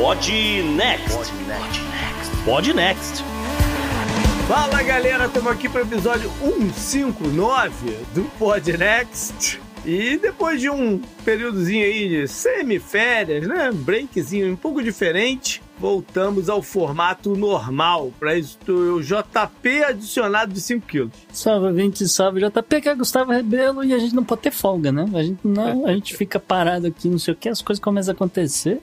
Pod Next. Pod Next. Fala galera, estamos aqui para o episódio 159 do Pod Next. E depois de um períodozinho aí de semiférias, né? Breakzinho um pouco diferente, voltamos ao formato normal. Para isso, o JP adicionado de 5 quilos. Salve, 20 salve, JP, que é Gustavo Rebelo e a gente não pode ter folga, né? A gente não, a gente fica parado aqui, não sei o que, as coisas começam a acontecer.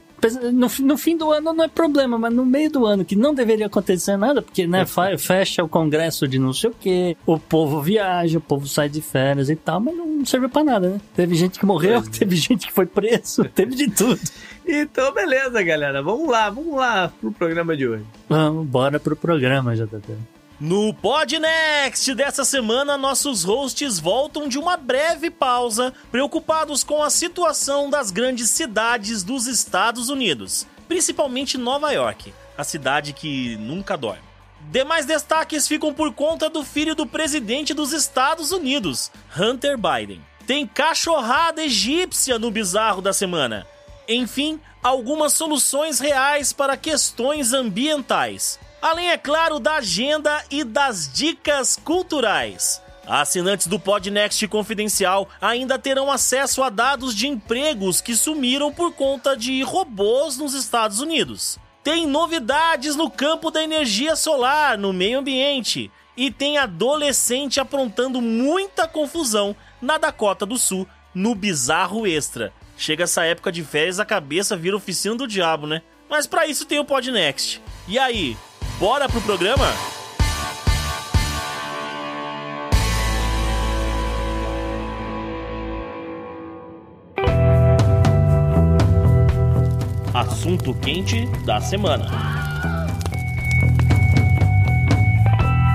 No, no, fim do ano não é problema, mas no meio do ano, que não deveria acontecer nada, porque né, fecha o congresso de não sei o que, o povo viaja, o povo sai de férias e tal, mas não serviu pra nada, né? Teve gente que morreu, teve gente que foi preso, teve de tudo. Então, beleza, galera. Vamos lá, vamos lá pro programa de hoje. Vamos, bora pro programa, JP. No Podnext dessa semana, nossos hosts voltam de uma breve pausa, preocupados com a situação das grandes cidades dos Estados Unidos, principalmente Nova York, a cidade que nunca dorme. Demais destaques ficam por conta do filho do presidente dos Estados Unidos, Hunter Biden. Tem cachorrada egípcia no bizarro da semana. Enfim, algumas soluções reais para questões ambientais além, é claro, da agenda e das dicas culturais. Assinantes do Podnext Confidencial ainda terão acesso a dados de empregos que sumiram por conta de robôs nos Estados Unidos. Tem novidades no campo da energia solar, no meio ambiente. E tem adolescente aprontando muita confusão na Dakota do Sul, no bizarro extra. Chega essa época de férias, a cabeça vira oficina do diabo, né? Mas para isso tem o Podnext. E aí, Bora pro programa? Assunto quente da semana.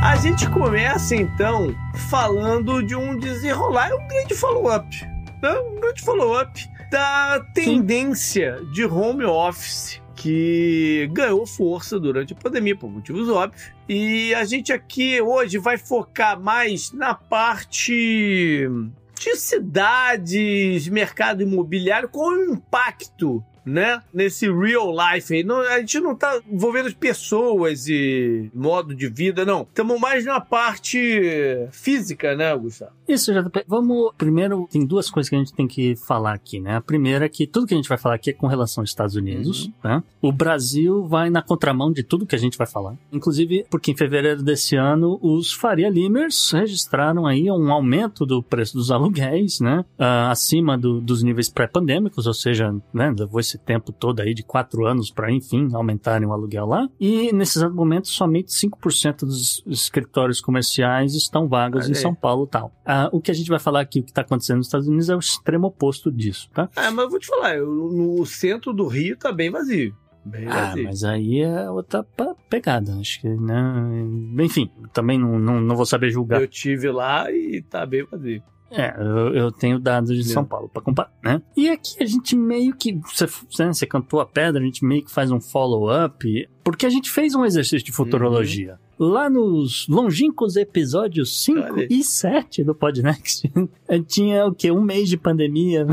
A gente começa então falando de um desenrolar, um grande follow-up. Né? Um grande follow-up da tendência Sim. de home office que ganhou força durante a pandemia, por motivos óbvios. E a gente aqui hoje vai focar mais na parte de cidades, mercado imobiliário, com o impacto né? Nesse real life aí. Não, a gente não tá envolvendo pessoas e modo de vida, não. Estamos mais na parte física, né, Gustavo? Isso, JP. Vamos. Primeiro, tem duas coisas que a gente tem que falar aqui, né? A primeira é que tudo que a gente vai falar aqui é com relação aos Estados Unidos, uhum. né? O Brasil vai na contramão de tudo que a gente vai falar. Inclusive, porque em fevereiro desse ano, os Faria Limers registraram aí um aumento do preço dos aluguéis, né? Uh, acima do, dos níveis pré-pandêmicos, ou seja, né? Vou esse tempo todo aí de quatro anos para, enfim, aumentarem o aluguel lá. E nesses momentos, somente 5% dos escritórios comerciais estão vagos em São Paulo e tal. Ah, o que a gente vai falar aqui, o que está acontecendo nos Estados Unidos é o extremo oposto disso, tá? Ah, mas eu vou te falar, eu, no centro do Rio tá bem vazio. Bem ah, vazio. mas aí é outra pegada, acho que, né? Enfim, também não, não, não vou saber julgar. Eu tive lá e tá bem vazio. É, eu, eu tenho dados de São Paulo para comparar, né? E aqui a gente meio que. Você, né, você cantou a pedra, a gente meio que faz um follow-up, porque a gente fez um exercício de futurologia. Uhum. Lá nos longínquos episódios 5 e 7 do Podnext, tinha o quê? Um mês de pandemia.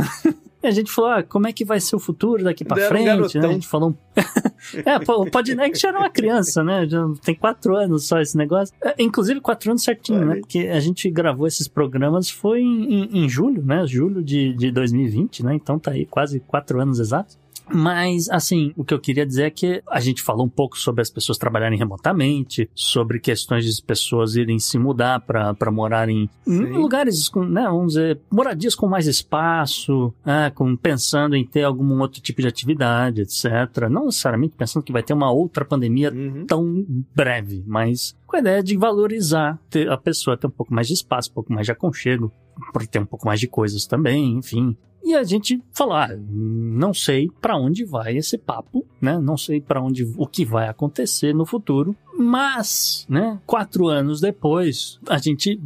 A gente falou, ah, como é que vai ser o futuro daqui pra Deram frente, um né? A gente falou... é, pô, o Podnext era uma criança, né? Já tem quatro anos só esse negócio. É, inclusive, quatro anos certinho, né? Porque a gente gravou esses programas foi em, em, em julho, né? Julho de, de 2020, né? Então tá aí quase quatro anos exatos. Mas, assim, o que eu queria dizer é que a gente falou um pouco sobre as pessoas trabalharem remotamente, sobre questões de pessoas irem se mudar para morar em, lugares com, né, vamos dizer, moradias com mais espaço, né, com, pensando em ter algum outro tipo de atividade, etc. Não necessariamente pensando que vai ter uma outra pandemia uhum. tão breve, mas com a ideia de valorizar ter a pessoa ter um pouco mais de espaço, um pouco mais de aconchego, para ter um pouco mais de coisas também, enfim. E a gente falar, ah, não sei para onde vai esse papo, né? Não sei para onde o que vai acontecer no futuro, mas, né, quatro anos depois, a gente,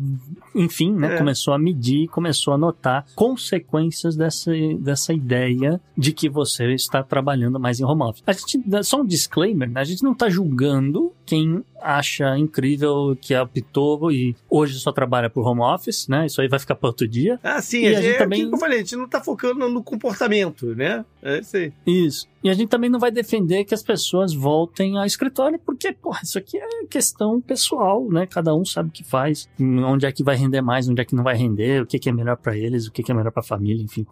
enfim, né, é. começou a medir, começou a notar consequências dessa, dessa ideia de que você está trabalhando mais em home office. A gente, só um disclaimer, né, a gente não está julgando quem acha incrível que optou e hoje só trabalha por home office, né? Isso aí vai ficar para outro dia. Ah, sim, e a, gente, é também... eu falei, a gente não está focando no comportamento, né? É isso aí. Isso. E a gente também não vai defender que as pessoas voltem ao escritório, porque, porra, isso aqui é questão pessoal, né? Cada um sabe o que faz, onde é que vai render mais, onde é que não vai render, o que, é melhor para eles, o que, é melhor para a família, enfim,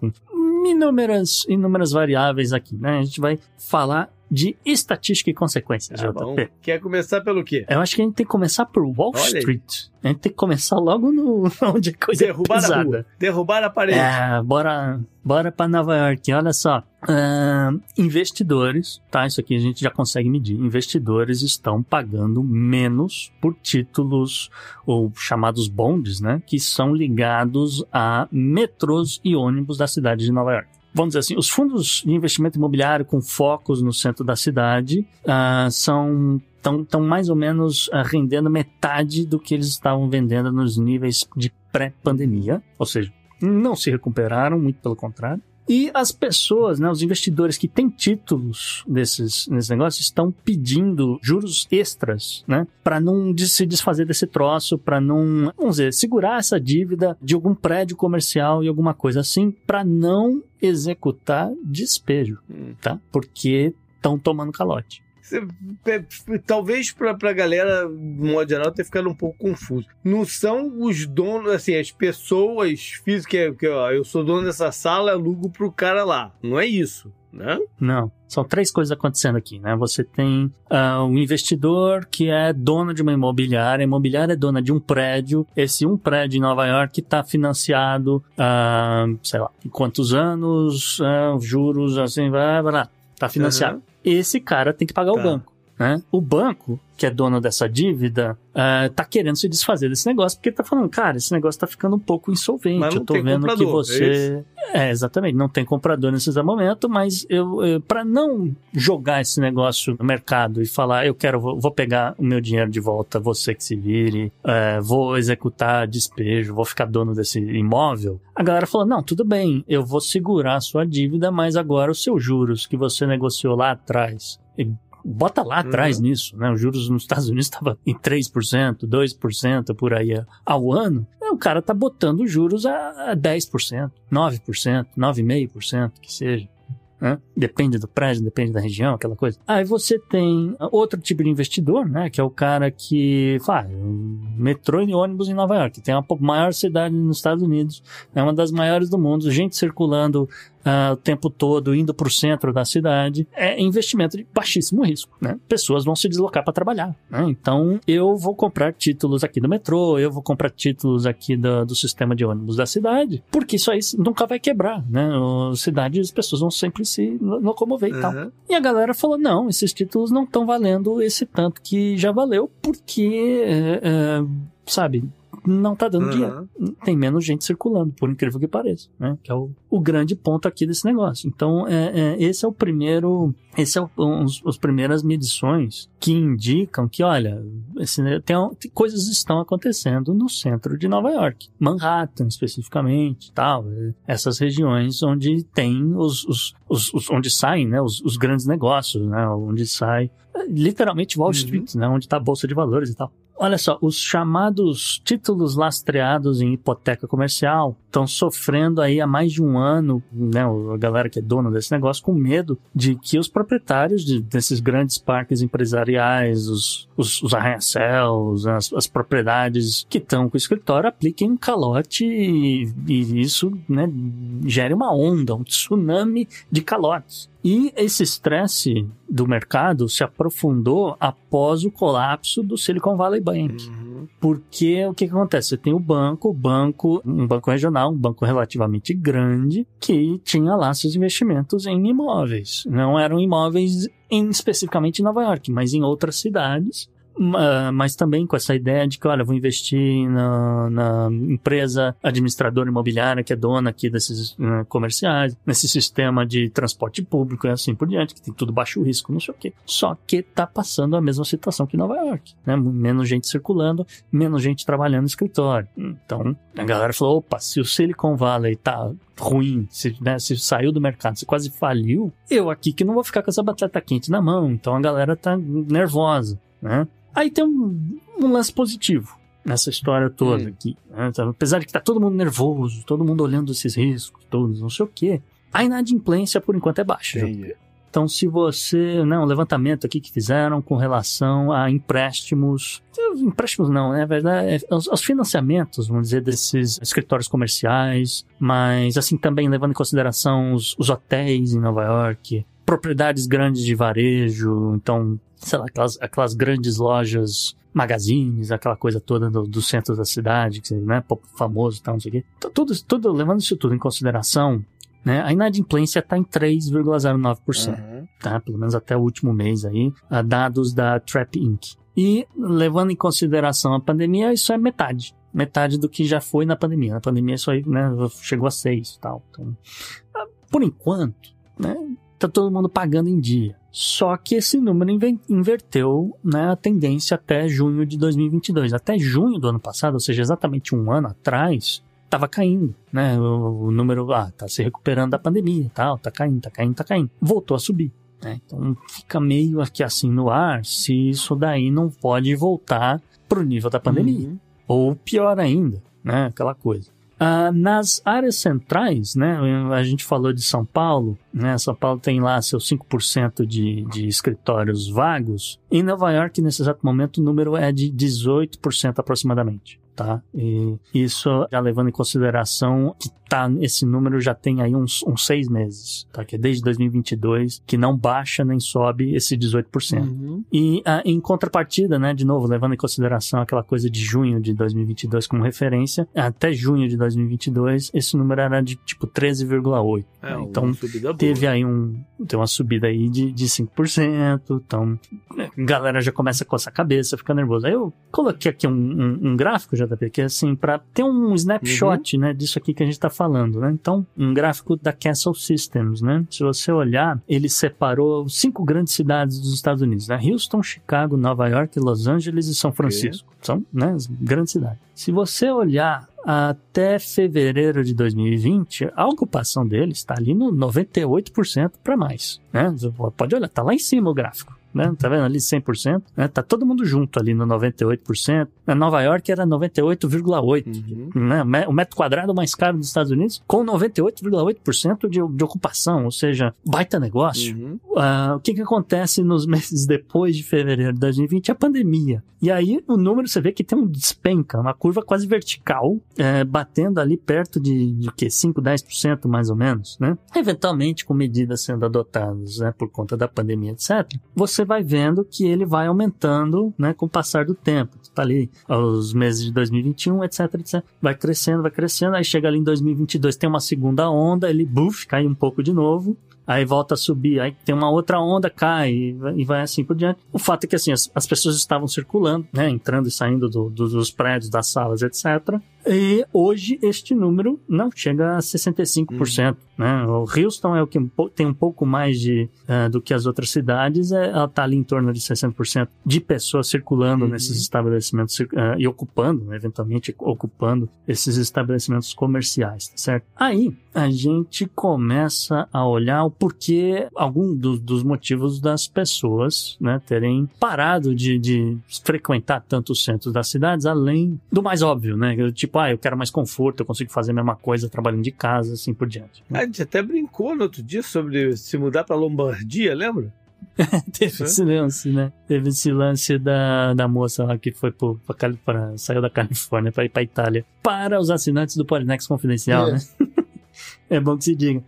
inúmeras, inúmeras variáveis aqui, né? A gente vai falar de estatística e consequências, Ah, bom. Quer começar pelo quê? Eu acho que a gente tem que começar por Wall Olha aí. Street. A gente tem que começar logo no onde a coisa Derrubar é a pesada. rua. Derrubar a parede. É, bora, bora para Nova York. Olha só, Ahn, investidores, tá? Isso aqui a gente já consegue medir. Investidores estão pagando menos por títulos ou chamados bonds, né? Que são ligados a metrôs e ônibus da cidade de Nova York. Vamos dizer assim, os fundos de investimento imobiliário com focos no centro da cidade ah, são estão mais ou menos ah, rendendo metade do que eles estavam vendendo nos níveis de pré-pandemia, ou seja, não se recuperaram, muito pelo contrário. E as pessoas, né, os investidores que têm títulos desses, nesses negócios estão pedindo juros extras, né, para não se desfazer desse troço, para não, vamos dizer, segurar essa dívida de algum prédio comercial e alguma coisa assim, para não executar despejo, Hum. tá? Porque estão tomando calote. É, Talvez pra, pra galera, de modo geral, ter ficado um pouco confuso. Não são os donos, assim, as pessoas físicas, que ó, eu sou dono dessa sala, alugo pro cara lá. Não é isso, né? Não, são três coisas acontecendo aqui, né? Você tem ah, um investidor que é dono de uma imobiliária, a imobiliária é dona de um prédio, esse um prédio em Nova York está financiado, ah, sei lá, em quantos anos, ah, juros, assim, vai, vai lá, está financiado. Aham. Esse cara tem que pagar Tá. o banco. Né? O banco, que é dono dessa dívida, ah, tá querendo se desfazer desse negócio, porque tá falando, cara, esse negócio tá ficando um pouco insolvente. Mas eu tô vendo que é você. É, exatamente. Não tem comprador nesse momento, mas eu, eu para não jogar esse negócio no mercado e falar, eu quero, vou, pegar o meu dinheiro de volta, você que se vire, é, vou executar despejo, vou ficar dono desse imóvel. A galera falou, não, tudo bem, eu vou segurar a sua dívida, mas agora os seus juros que você negociou lá atrás. Bota lá atrás Uhum. nisso, né? Os juros nos Estados Unidos estavam em 3%, 2% por aí ao ano. É, O cara tá botando juros a a 10%, 9%, 9,5% que seja. né? Depende do prédio, depende da região, aquela coisa. Aí você tem outro tipo de investidor, né? Que é o cara que faz metrô e ônibus em Nova York. Tem a maior cidade nos Estados Unidos, é uma das maiores do mundo, gente circulando ah, o tempo todo, indo para o centro da cidade. É investimento de baixíssimo risco, né? Pessoas vão se deslocar para trabalhar, né? Então, eu vou comprar títulos aqui do metrô, eu vou comprar títulos aqui do, do sistema de ônibus da cidade, porque isso aí nunca vai quebrar, né? Cidade, as pessoas vão sempre se lo- locomover e tal. Aham. E a galera falou: não, esses títulos não estão valendo esse tanto que já valeu, porque, é, é, sabe, não tá dando dinheiro. Aham. Tem menos gente circulando, por incrível que pareça, né? Que é o, o grande ponto aqui desse negócio. Então, é, é, esse é o primeiro, esse é o, os, as primeiras medições que indicam que, olha, esse, tem, tem- coisas estão acontecendo no centro de Nova York, Manhattan especificamente, tal, é, essas regiões onde tem os, os, os, os- onde saem, né, os, os grandes negócios, né, onde sai é, literalmente Wall Uhum. Street, né, onde está a bolsa de valores e tal. Olha só, os chamados títulos lastreados em hipoteca comercial estão sofrendo aí há mais de um ano, né, a galera que é dona desse negócio, com medo de que os proprietários de- desses grandes parques empresariais, os, os, os arranha-céus, as, as propriedades que estão com o escritório apliquem um calote e, e isso né, gere uma onda, um tsunami de calotes. E esse estresse do mercado se aprofundou após o colapso do Silicon Valley Bank. Uhum. Porque o que, que acontece? Você tem o banco, banco, um banco regional, um banco relativamente grande, que tinha lá seus investimentos em imóveis. Não eram imóveis em, especificamente em Nova York, mas em outras cidades. Ma- Mas também com essa ideia de que, olha, vou investir na, na empresa administradora imobiliária que é dona aqui desses eh, comerciais, nesse sistema de transporte público e assim por diante, que tem tudo baixo risco, não sei o quê. Só que tá passando a mesma situação que Nova York, né? Menos gente circulando, menos gente trabalhando no escritório. Então, a galera falou, opa, se o Silicon Valley tá ruim, se, né, se saiu do mercado, se quase faliu, eu aqui que não vou ficar com essa batata quente na mão. Então a galera tá nervosa, né? Aí tem um, um lance positivo nessa história toda Hum. aqui. né? Então, Apesar de que tá todo mundo nervoso, todo mundo olhando esses riscos todos, não sei o quê. A inadimplência, por enquanto, é baixa. Então, se você, né, um levantamento aqui que fizeram com relação a empréstimos, empréstimos não, né, verdade, é, os, os, financiamentos, vamos dizer, desses escritórios comerciais, mas assim também levando em consideração os, os hotéis em Nova York, propriedades grandes de varejo, então, sei lá, aquelas, aquelas grandes lojas magazines, aquela coisa toda do, do centro da cidade, que né, famoso e tal, não sei o quê. Tudo, tudo, levando isso tudo em consideração, né, a inadimplência está em 3,09%, uhum. tá? Pelo menos até o último mês aí, dados da Trap Inc. E levando em consideração a pandemia, isso é metade. Metade do que já foi na pandemia. Na pandemia isso aí né, chegou a 6 e tal. Então, ah, por enquanto, né, tá todo mundo pagando em dia. Só que esse número inverteu né, a tendência até junho de 2022. Até junho do ano passado, ou seja, exatamente um ano atrás, estava caindo, né? O, o, número, ah, tá se recuperando da pandemia tal, tá caindo, tá caindo, tá caindo. Voltou a subir. Né? Então fica meio aqui assim no ar se isso daí não pode voltar pro nível da pandemia. Uhum. Ou pior ainda, né? Aquela coisa. Uh, nas áreas centrais, né, a gente falou de São Paulo, né, São Paulo tem lá seus 5% de, de escritórios vagos. Em Nova York, nesse exato momento, o número é de 18% aproximadamente tá? E isso já levando em consideração que tá, esse número já tem aí uns, uns seis meses, tá? Que é desde 2022, que não baixa nem sobe esse 18%. Uhum. E ah, em contrapartida, né, de novo, levando em consideração aquela coisa de junho de 2022 como referência, até junho de 2022, esse número era de tipo 13,8. É, né? Então, teve aí um, tem uma subida aí de, de 5%, então, né, a galera já começa a coçar a cabeça, fica nervoso. Aí eu coloquei aqui um, um, um gráfico, já JP, que é assim, para ter um snapshot, uhum. né, disso aqui que a gente está falando, né? Então, um gráfico da Castle Systems, né? Se você olhar, ele separou cinco grandes cidades dos Estados Unidos, né? Houston, Chicago, Nova York, Los Angeles e São Francisco. Okay. São, né, grandes cidades. Se você olhar até fevereiro de 2020, a ocupação deles está ali no 98% para mais. Né? Pode olhar, tá lá em cima o gráfico né? Tá vendo ali 100%? Né? Tá todo mundo junto ali no 98%. Na Nova York era 98,8%. Uhum. Né? O metro quadrado mais caro dos Estados Unidos, com 98,8% de, de ocupação, ou seja, baita negócio. Uhum. Uh, o que que acontece nos meses depois de fevereiro de 2020? A pandemia. E aí o número você vê que tem um despenca, uma curva quase vertical, é, batendo ali perto de, de que 5, 10% mais ou menos, né? Eventualmente com medidas sendo adotadas, né, por conta da pandemia, etc. Você você vai vendo que ele vai aumentando, né, com o passar do tempo. Tá ali os meses de 2021, etc, etc. Vai crescendo, vai crescendo, aí chega ali em 2022, tem uma segunda onda, ele buff, cai um pouco de novo, aí volta a subir, aí tem uma outra onda, cai e vai assim por diante. O fato é que assim, as, as pessoas estavam circulando, né, entrando e saindo do, do, dos prédios, das salas, etc. E hoje este número não chega a 65%. Uhum. Né? O Houston é o que tem um pouco mais de, uh, do que as outras cidades, é, ela está ali em torno de 60% de pessoas circulando uhum. nesses estabelecimentos uh, e ocupando, né, eventualmente ocupando esses estabelecimentos comerciais, tá certo? Aí a gente começa a olhar o porquê, algum do, dos motivos das pessoas né, terem parado de, de frequentar tanto os centros das cidades, além do mais óbvio, né? Tipo, ah, eu quero mais conforto, eu consigo fazer a mesma coisa trabalhando de casa, assim por diante. A gente até brincou no outro dia sobre se mudar para Lombardia, lembra? Teve esse lance, né? Teve esse lance da, da moça lá que foi pro, pra, pra, saiu da Califórnia para ir pra Itália. Para os assinantes do Polinex Confidencial, é. né? é bom que se diga.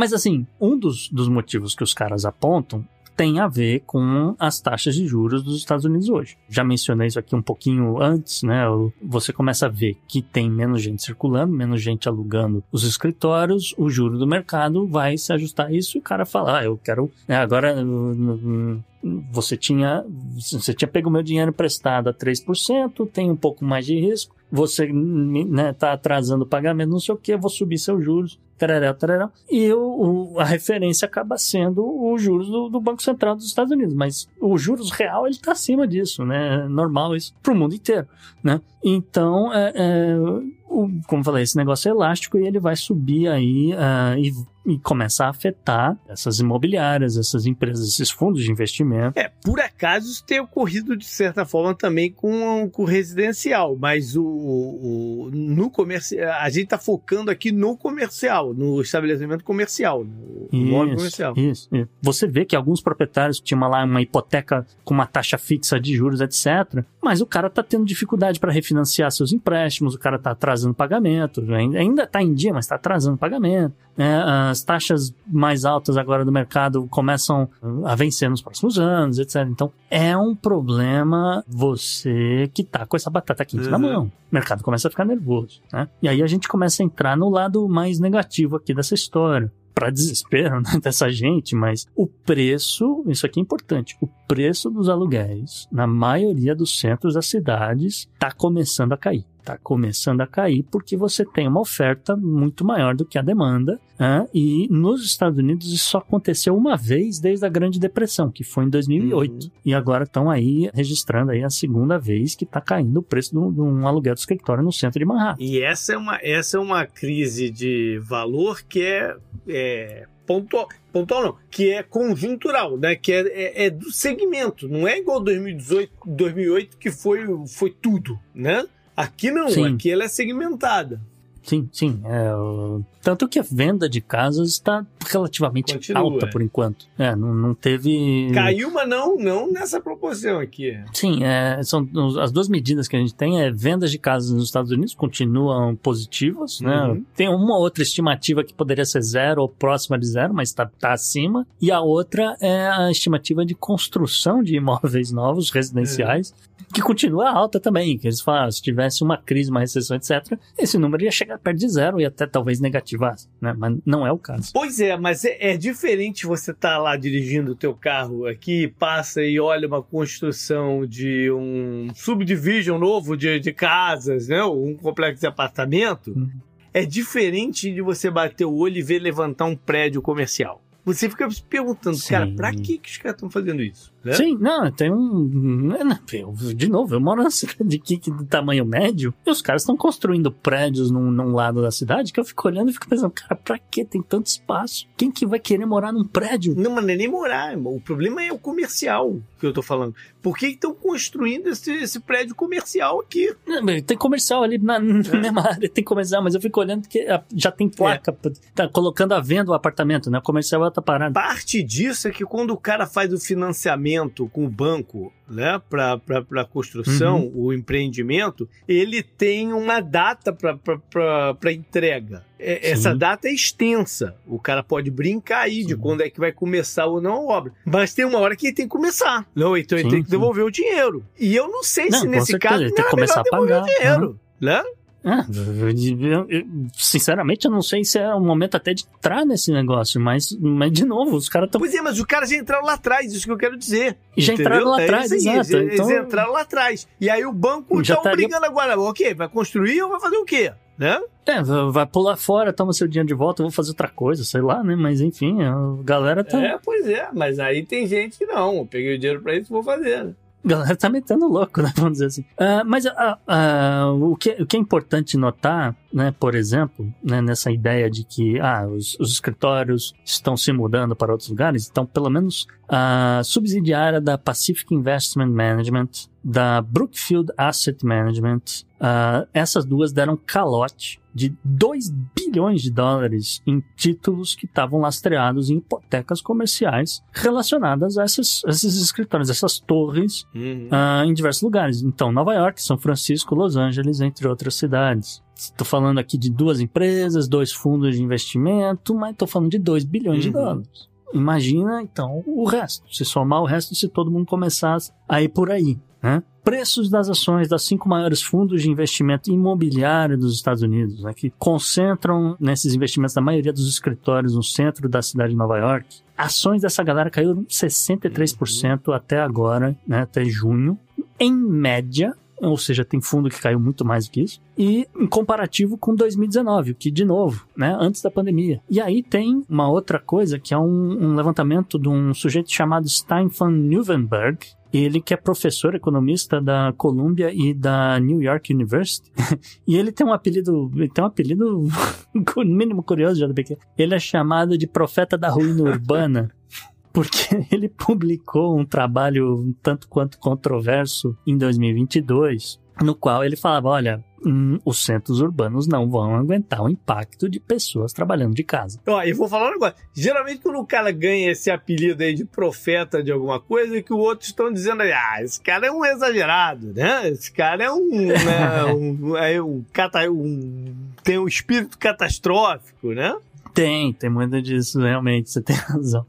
Mas assim, um dos, dos motivos que os caras apontam tem a ver com as taxas de juros dos Estados Unidos hoje. Já mencionei isso aqui um pouquinho antes, né? Você começa a ver que tem menos gente circulando, menos gente alugando os escritórios, o juro do mercado vai se ajustar a isso e o cara fala, ah, eu quero. Né, agora você tinha você tinha pego meu dinheiro emprestado a 3%, tem um pouco mais de risco, você né, tá atrasando o pagamento, não sei o que, vou subir seus juros, tarará, tarará, e o, o, a referência acaba sendo os juros do, do, Banco Central dos Estados Unidos, mas o juros real ele está acima disso, né? É normal isso para o mundo inteiro, né? Então, é, é, o, como falei, esse negócio é elástico e ele vai subir aí uh, e e começa a afetar essas imobiliárias, essas empresas, esses fundos de investimento. É, por acaso isso tem ocorrido de certa forma também com, com o residencial, mas o, o no comercial, a gente está focando aqui no comercial, no estabelecimento comercial, no isso, comercial. Isso, isso. Você vê que alguns proprietários tinham lá uma hipoteca com uma taxa fixa de juros, etc. Mas o cara está tendo dificuldade para refinanciar seus empréstimos, o cara está atrasando pagamento, ainda está em dia, mas está atrasando pagamento. Né? As taxas mais altas agora do mercado começam a vencer nos próximos anos, etc. Então é um problema você que tá com essa batata quente uhum. na mão. O mercado começa a ficar nervoso, né? E aí a gente começa a entrar no lado mais negativo aqui dessa história para desespero né, dessa gente, mas o preço, isso aqui é importante, o preço dos aluguéis na maioria dos centros das cidades está começando a cair está começando a cair porque você tem uma oferta muito maior do que a demanda. Né? E nos Estados Unidos isso só aconteceu uma vez desde a Grande Depressão, que foi em 2008. Uhum. E agora estão aí registrando aí a segunda vez que está caindo o preço de um, de aluguel do escritório no centro de Manhattan. E essa é uma, essa é uma crise de valor que é, é pontual, pontual não, que é conjuntural, né? Que é, é, é, do segmento, não é igual 2018, 2008 que foi, foi tudo, né? Aqui não, Sim. aqui ela é segmentada. Sim, sim. É, tanto que a venda de casas está relativamente Continua, alta por enquanto. É, não, não teve. Caiu, mas não, não nessa proporção aqui. Sim, é, são as duas medidas que a gente tem é vendas de casas nos Estados Unidos continuam positivas, né? uhum. né? Tem uma outra estimativa que poderia ser zero ou próxima de zero, mas está tá acima. E a outra é a estimativa de construção de imóveis novos, residenciais, uhum. que continua alta também. Que eles falam, se tivesse uma crise, uma recessão, etc., esse número ia chegar perto de zero e até talvez negativar, né? Mas não é o caso. Pois é, mas é, é diferente você estar tá lá dirigindo o teu carro aqui, passa e olha uma construção de um subdivision novo de, de casas, né? Um complexo de apartamento. Uhum. É diferente de você bater o olho e ver levantar um prédio comercial. Você fica se perguntando, Sim. cara, pra que, que os caras estão fazendo isso? Né? Sim, não, tem um. De novo, eu moro na cidade aqui que de tamanho médio, e os caras estão construindo prédios num, num, lado da cidade que eu fico olhando e fico pensando, cara, pra que tem tanto espaço? Quem que vai querer morar num prédio? Não, mas não é nem morar, irmão. o problema é o comercial que eu tô falando. Por que estão construindo esse, esse prédio comercial aqui? tem comercial ali na, na é. mesma área, tem comercial, mas eu fico olhando que já tem placa, é. tá colocando a venda o apartamento, né? O comercial é tá parado. Parte disso é que quando o cara faz o financiamento com o banco né, para construção, uhum. o empreendimento, ele tem uma data para entrega. É, essa data é extensa. O cara pode brincar aí sim. de quando é que vai começar ou não a obra. Mas tem uma hora que ele tem que começar. Não, então sim, ele tem que devolver o dinheiro. E eu não sei não, se nesse caso ele tem que começar a pagar. o dinheiro. Uhum. Né? Ah, sinceramente, eu não sei se é o momento até de entrar nesse negócio, mas, mas de novo, os caras estão. Pois é, mas os caras já entraram lá atrás, isso que eu quero dizer. Já entraram lá é atrás, exato. Eles, então... eles entraram lá atrás. E aí o banco já tá brigando agora. Ok, vai construir ou vai fazer o quê? Né? É, vai pular fora, toma seu dinheiro de volta, vou fazer outra coisa, sei lá, né? Mas enfim, a galera tá. É, pois é, mas aí tem gente que não. Eu peguei o dinheiro pra isso, vou fazer. Galera tá metendo louco, né? Vamos dizer assim. Uh, mas uh, uh, o, que, o que é importante notar, né, por exemplo, né, nessa ideia de que ah, os, os escritórios estão se mudando para outros lugares, então, pelo menos a subsidiária da Pacific Investment Management, da Brookfield Asset Management, essas duas deram calote de 2 bilhões de dólares em títulos que estavam lastreados em hipotecas comerciais relacionadas a esses, esses escritórios, essas torres uhum. uh, em diversos lugares. Então, Nova York, São Francisco, Los Angeles, entre outras cidades. Estou falando aqui de duas empresas, dois fundos de investimento, mas estou falando de 2 bilhões uhum. de dólares. Imagina, então, o resto. Se somar o resto, se todo mundo começasse a ir por aí. Né? Preços das ações das cinco maiores fundos de investimento imobiliário dos Estados Unidos, né, que concentram nesses investimentos da maioria dos escritórios no centro da cidade de Nova York. Ações dessa galera caíram 63% uhum. até agora, né, até junho. Em média, ou seja, tem fundo que caiu muito mais do que isso, e em comparativo com 2019, que de novo, né, antes da pandemia. E aí tem uma outra coisa que é um, um levantamento de um sujeito chamado Stefan Neuvenberg, Ele que é professor economista da Columbia e da New York University. e ele tem um apelido, ele tem um apelido no mínimo curioso, JBQ. Ele é chamado de profeta da ruína urbana. Porque ele publicou um trabalho um tanto quanto controverso em 2022, no qual ele falava: olha, hum, os centros urbanos não vão aguentar o impacto de pessoas trabalhando de casa. Ó, e vou falar um negócio. Geralmente, quando o cara ganha esse apelido aí de profeta de alguma coisa, é que os outros estão dizendo ah, esse cara é um exagerado, né? Esse cara é um. né, um, é um, cata, um tem um espírito catastrófico, né? Tem, tem muito disso, realmente, você tem razão.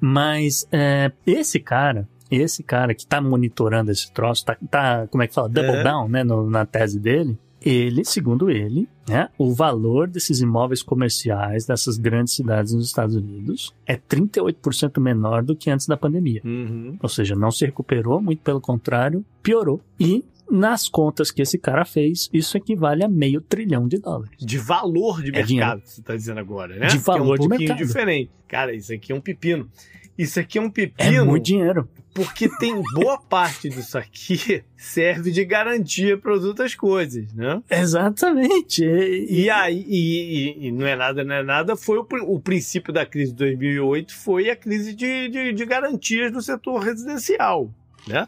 Mas é, esse cara, esse cara que tá monitorando esse troço, tá, tá como é que fala, double É. down, né, no- na tese dele, ele, segundo ele, né, o valor desses imóveis comerciais dessas grandes cidades nos Estados Unidos é 38% menor do que antes da pandemia. Uhum. Ou seja, não se recuperou, muito pelo contrário, piorou. E nas contas que esse cara fez, isso equivale a meio trilhão de dólares. De valor de É mercado, dinheiro. você tá dizendo agora, né? De Que é um valor de pouquinho mercado. diferente. Cara, isso aqui é um pepino. Isso aqui é um É pepino muito dinheiro. Porque tem boa parte disso aqui serve de garantia para as outras coisas, né? Exatamente. E, E aí, e, e- não é nada, não é nada, foi o, o princípio da crise de 2008 foi a crise de, de, de garantias no setor residencial, né?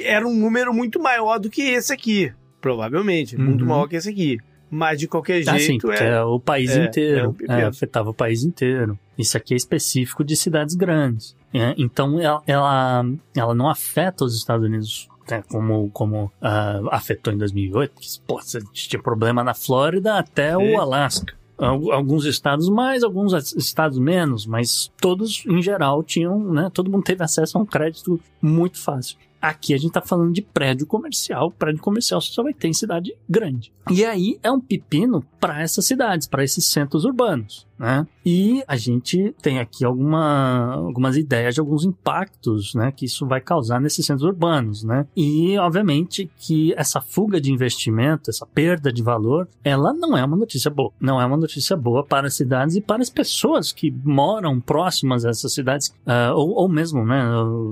Era um número muito maior do que esse aqui, provavelmente, muito Uhum. maior que esse aqui. Mas de qualquer Ah, sim, jeito porque é, é o país é, é inteiro. É, afetava o país inteiro. Isso aqui é específico de cidades grandes. É, então, ela, ela, ela não afeta os Estados Unidos né, como, como ah, afetou em 2008. Porque, pô, tinha problema na Flórida até É. o Alasca. Al- Alguns estados mais, alguns estados menos, mas todos, em geral, tinham, né? Todo mundo teve acesso a um crédito muito fácil. Aqui a gente tá falando de prédio comercial. Prédio comercial só vai ter em cidade grande. E aí é um pepino para essas cidades, para esses centros urbanos, né? E a gente tem aqui alguma, algumas ideias de alguns impactos, né, que isso vai causar nesses centros urbanos, né? E obviamente que essa fuga de investimento, essa perda de valor, ela não é uma notícia boa. Não é uma notícia boa para as cidades e para as pessoas que moram próximas a essas cidades, ah, ou, ou mesmo, né,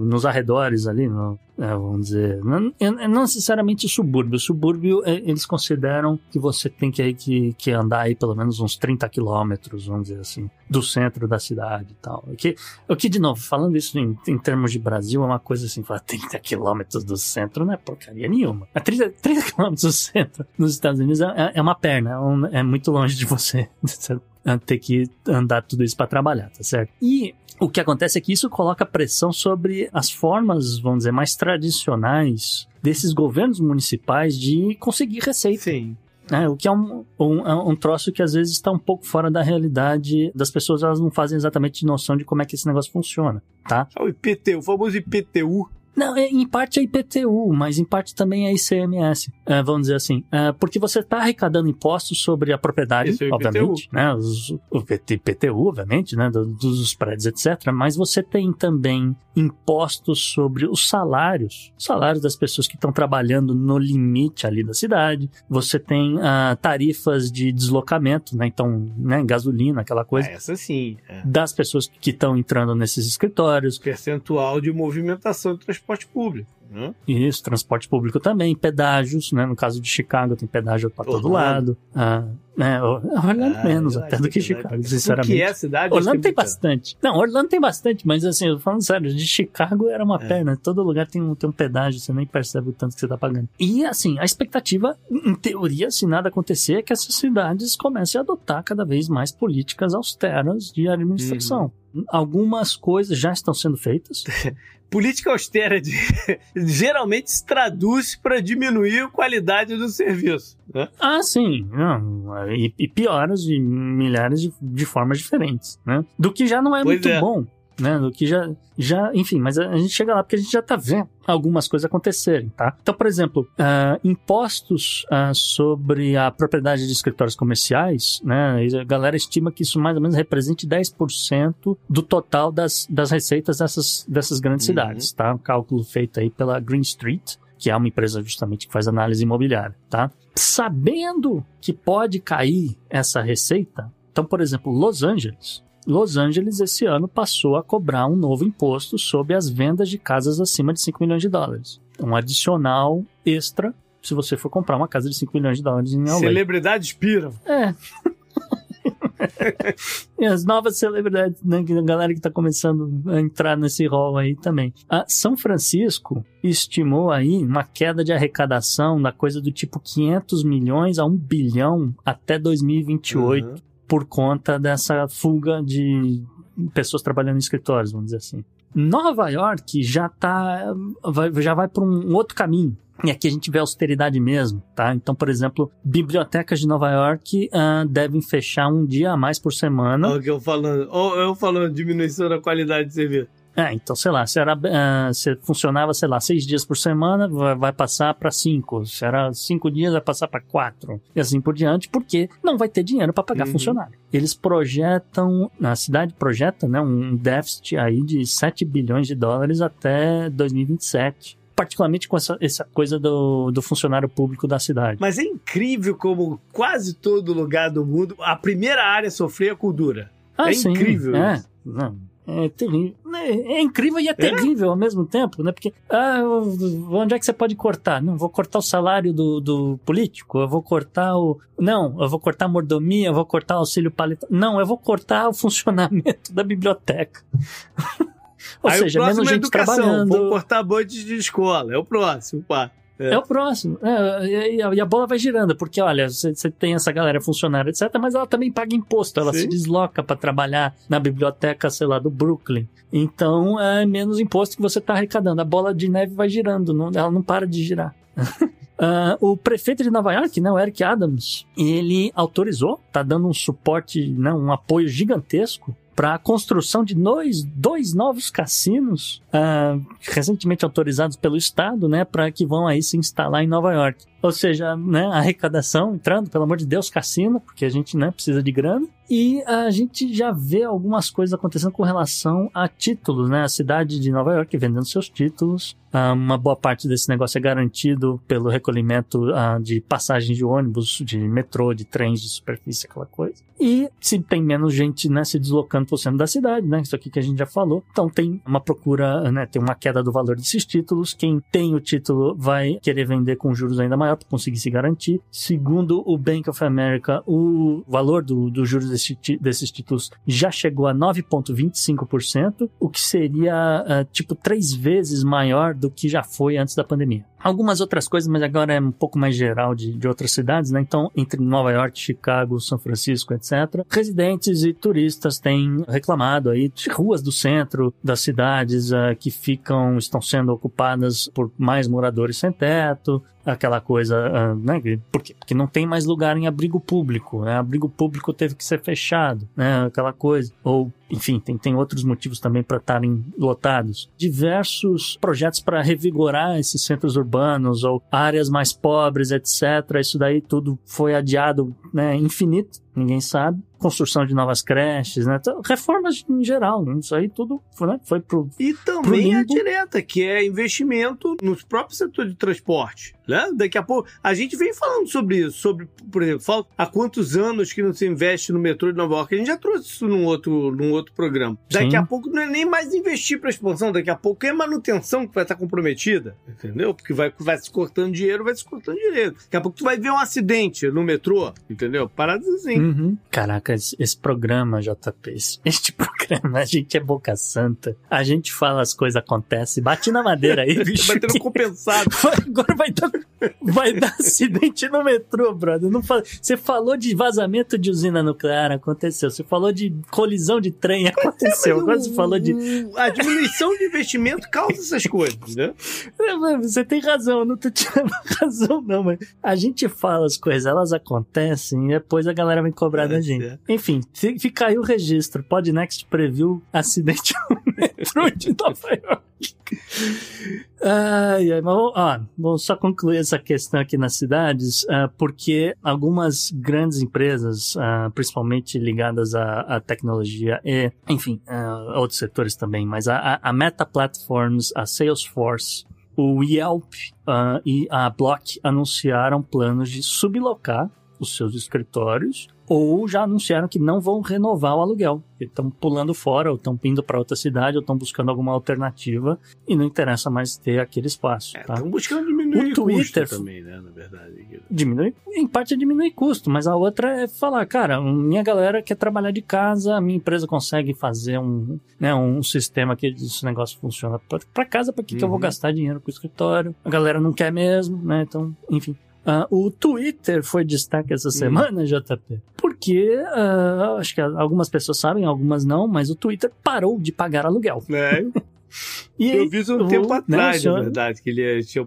nos arredores ali, no, é, vamos dizer, não, é- não necessariamente subúrbio. Subúrbio, é, eles consideram que você tem que, que, que andar aí pelo menos uns 30 quilômetros, vamos dizer assim, do centro da cidade e tal. O que, o que de novo, falando isso em, em termos de Brasil, é uma coisa assim, falar 30 quilômetros do centro não é porcaria nenhuma. A 30, 30 quilômetros do centro nos Estados Unidos é, é uma perna, é, um- é muito longe de você ter que andar tudo isso para trabalhar, tá certo? E o que acontece é que isso coloca pressão sobre as formas, vamos dizer, mais tradicionais desses governos municipais de conseguir receita. sim. Né? o que é um, um, é um troço que às vezes está um pouco fora da realidade das pessoas, elas não fazem exatamente noção de como é que esse negócio funciona, tá? É o IPTU, o famoso IPTU. Não, é- em parte é IPTU, mas em parte também é ICMS, é, vamos dizer assim. É, porque você está arrecadando impostos sobre a propriedade, é obviamente, né? Os, o PT IPTU, obviamente, né? do- Dos prédios, etc. Mas você tem também impostos sobre os salários, salários das pessoas que estão trabalhando no limite ali da cidade. Você tem ah, tarifas de deslocamento, né? Então, né? Gasolina, aquela coisa. Ah, essa sim. É. Das pessoas que estão entrando nesses escritórios, Percentual de movimentação de transporte público. Né? Isso, transporte público também, pedágios, né? No caso de Chicago, tem pedágio para todo lado. Ah, né? Orlando Ah, menos até do que que Chicago, O sinceramente. que é a cidade? Orlando tem é muito- bastante. Não, Orlando tem bastante, mas assim, eu falando sério, de Chicago era uma É. perna. Todo lugar tem um, tem um pedágio, você nem percebe o tanto que você tá pagando. E assim, a expectativa, em teoria, se nada acontecer, é que essas cidades comecem a adotar cada vez mais políticas austeras de administração. Uhum. Algumas coisas já estão sendo feitas. Política austera de- geralmente se traduz para diminuir a qualidade do serviço. Né? Ah, sim. Não, e, e pioras de milhares de, de formas diferentes, né? Do que já não é Pois muito é. bom, né? Do que já, já, enfim, mas a, gente chega lá porque a gente já tá vendo algumas coisas acontecerem, tá? Então, por exemplo, ah, impostos ah, sobre a propriedade de escritórios comerciais, né? A galera estima que isso mais ou menos represente 10% do total das, das receitas dessas, dessas grandes Uhum. cidades, tá? Um cálculo feito aí pela Green Street, que é uma empresa justamente que faz análise imobiliária, tá? Sabendo que pode cair essa receita, então, por exemplo, Los Angeles, Los Angeles esse ano passou a cobrar um novo imposto sobre as vendas de casas acima de 5 milhões de dólares. Um adicional extra se você for comprar uma casa de 5 milhões de dólares em LA. Celebridades piram. É. e as novas celebridades, né, a galera que está começando a entrar nesse rol aí também. A São Francisco estimou aí uma queda de arrecadação da coisa do tipo 500 milhões a 1 bilhão até 2028 uhum. Por conta dessa fuga de pessoas trabalhando em escritórios, vamos dizer assim. Nova York já tá já vai para um outro caminho. E aqui a gente vê austeridade mesmo, tá? Então, por exemplo, bibliotecas de Nova York uh, devem fechar um dia a mais por semana. Olha o que eu falando, ou eu falando diminuição da qualidade de serviço. É, então, sei lá, se, era, uh, se funcionava, sei lá, seis dias por semana, vai, vai passar para cinco. Se era cinco dias, vai passar para quatro. E assim por diante, porque não vai ter dinheiro para pagar uhum. funcionário. Eles projetam, a cidade projeta, né, um déficit aí de 7 bilhões de dólares até 2027 particularmente com essa, essa coisa do, do funcionário público da cidade. Mas é incrível como quase todo lugar do mundo, a primeira área a sofrer é a cultura. Ah, é sim, incrível é. isso. Não, é terrível. É, é, incrível e é, é terrível ao mesmo tempo, né? Porque, ah, onde é que você pode cortar? Não, vou cortar o salário do, do político, eu vou cortar o. Não, eu vou cortar a mordomia, eu vou cortar o auxílio paletó. Não, eu vou cortar o funcionamento da biblioteca. Ou Aí seja, menos é gente educação. trabalhando. Vou cortar budget de escola. É o próximo, pá. É. é. o próximo. É, e, a, e, a, bola vai girando, porque olha, você tem essa galera funcionária, etc., mas ela também paga imposto, ela Sim. se desloca para trabalhar na biblioteca, sei lá, do Brooklyn. Então é menos imposto que você está arrecadando. A bola de neve vai girando, não, ela não para de girar. Uh, o prefeito de Nova York, né, o Eric Adams, ele autorizou, tá dando um suporte, né, um apoio gigantesco para a construção de dois, dois novos cassinos uh, recentemente autorizados pelo Estado, né, para que vão aí se instalar em Nova York. Ou seja, né, arrecadação entrando, pelo amor de Deus, cassino, porque a gente né, precisa de grana. E a gente já vê algumas coisas acontecendo com relação a títulos, né? A cidade de Nova York vendendo seus títulos. Ah, uma boa parte desse negócio é garantido pelo recolhimento uh, de passagens de ônibus, de metrô, de trens de superfície, aquela coisa. E se tem menos gente né, se deslocando o centro da cidade, né? Isso aqui que a gente já falou. Então tem uma procura, né? Tem uma queda do valor desses títulos. Quem tem o título vai querer vender com juros ainda maior para conseguir se garantir. Segundo o Bank of America, o valor dos do juros desse, desses títulos já chegou a 9,25%, o que seria uh, tipo três vezes maior do que já foi antes da pandemia. Algumas outras coisas, mas agora é um pouco mais geral de, de outras cidades, né? Então, entre Nova York, Chicago, São Francisco, etc., residentes e turistas têm reclamado aí de ruas do centro das cidades uh, que ficam, estão sendo ocupadas por mais moradores sem teto, aquela coisa, uh, né? Por quê? Porque não tem mais lugar em abrigo público, né? Abrigo público teve que ser fechado, né? Aquela coisa. Ou, enfim, tem, tem outros motivos também para estarem lotados. Diversos projetos para revigorar esses centros urbanos ou áreas mais pobres, etc. Isso daí tudo foi adiado, né? Infinito, ninguém sabe construção de novas creches, né? Então, reformas em geral, né? isso aí tudo foi, né? foi pro. E também pro a direta, que é investimento nos próprios setores de transporte. Né? Daqui a pouco. A gente vem falando sobre isso, sobre, por exemplo, há quantos anos que não se investe no metrô de Nova York? A gente já trouxe isso num outro, num outro programa. Daqui Sim. a pouco não é nem mais investir para expansão, daqui a pouco é manutenção que vai estar comprometida, entendeu? Porque vai, vai se cortando dinheiro, vai se cortando dinheiro. Daqui a pouco tu vai ver um acidente no metrô, entendeu? Paradas assim. Uhum. Caraca, esse, programa, JP, este programa, a gente é boca santa. A gente fala as coisas acontecem, bate na madeira aí, bicho. vai tendo compensado. Agora vai dar vai dar acidente no metrô, brother. Não fala... Você falou de vazamento de usina nuclear, aconteceu. Você falou de colisão de trem, aconteceu. Agora você falou de. A diminuição de investimento causa essas coisas, né? É, você tem razão, eu não tô tirando razão, não, mas a gente fala as coisas, elas acontecem e depois a galera vem cobrar é, da gente. É. Enfim, fica aí o registro. Podnext previu acidente no metrô de Nova York. Ai, ai, mas, ó, vou só concluir essa questão aqui nas cidades, uh, porque algumas grandes empresas, uh, principalmente ligadas à, à, tecnologia e, enfim, uh, outros setores também, mas a, a Meta Platforms, a Salesforce, o Yelp e a Block anunciaram planos de sublocar os seus escritórios ou já anunciaram que não vão renovar o aluguel. Estão pulando fora, ou estão indo para outra cidade, ou estão buscando alguma alternativa e não interessa mais ter aquele espaço. Estão tá? buscando diminuir O Twitter- custo também, né? Na verdade. Diminui, em parte é diminuir custo, mas a outra é falar, cara, minha galera quer trabalhar de casa, a minha empresa consegue fazer um, né, um sistema que esse negócio funciona pra casa, pra que, que eu vou Uhum. gastar dinheiro com o escritório? A galera não quer mesmo, né? Então, enfim. Ah, o Twitter foi destaque essa semana, JP, porque ah, acho que algumas pessoas sabem, algumas não, mas o Twitter parou de pagar aluguel. É, E eu aí, vi isso um tempo vou, né, atrás, senhor- na verdade, que ele tinha,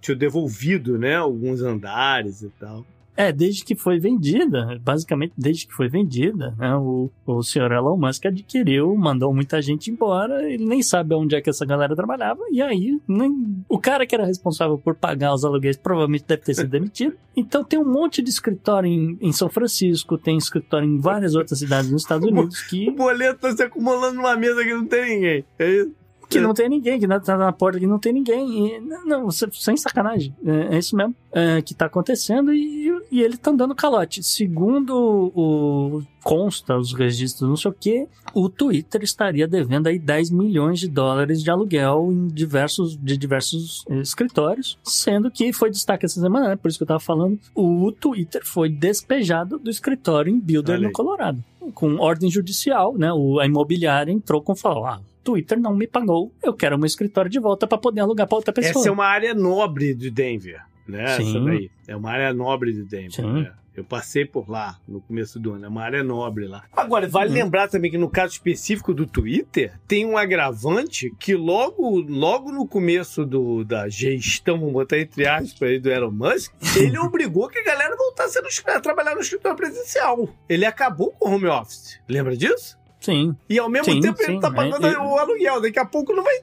tinha devolvido, né? Alguns andares e tal. É, desde que foi vendida, basicamente desde que foi vendida, né, o, o senhor Elon Musk adquiriu, mandou muita gente embora, ele nem sabe onde é que essa galera trabalhava, e aí nem, o cara que era responsável por pagar os aluguéis provavelmente deve ter sido demitido. Então tem um monte de escritório em, em São Francisco, tem escritório em várias outras cidades nos Estados Unidos O que, boleto tá se acumulando numa mesa que não tem ninguém. É isso? Que não tem ninguém, que na- tá na porta que não tem ninguém. E, não, sem- sacanagem. É, é isso mesmo é, que tá acontecendo e, e ele tá dando calote. Segundo o consta, os registros, não sei o que, o Twitter estaria devendo aí 10 milhões de dólares de aluguel em diversos, de diversos eh, escritórios, sendo que foi destaque essa semana, né? Por isso que eu tava falando, o Twitter foi despejado do escritório em Builder, no. Colorado. Com ordem judicial, né? O, a imobiliária entrou com falou, ah, Twitter não me pagou, eu quero meu escritório de volta para poder alugar para outra pessoa. Essa é uma área nobre de Denver, né? Sim. Essa daí. É uma área nobre de Denver. Sim. né? Eu passei por lá no começo do ano. É uma área nobre lá. Agora, vale Uhum. lembrar também que no caso específico do Twitter, tem um agravante que logo, logo no começo do, da gestão, vamos botar entre aspas aí, do Elon Musk, ele obrigou que a galera voltasse a trabalhar no escritório presencial. Ele acabou com o home office. Lembra disso? Sim, E ao mesmo Sim, tempo ele sim, tá pagando é, o aluguel. Daqui a pouco não vai.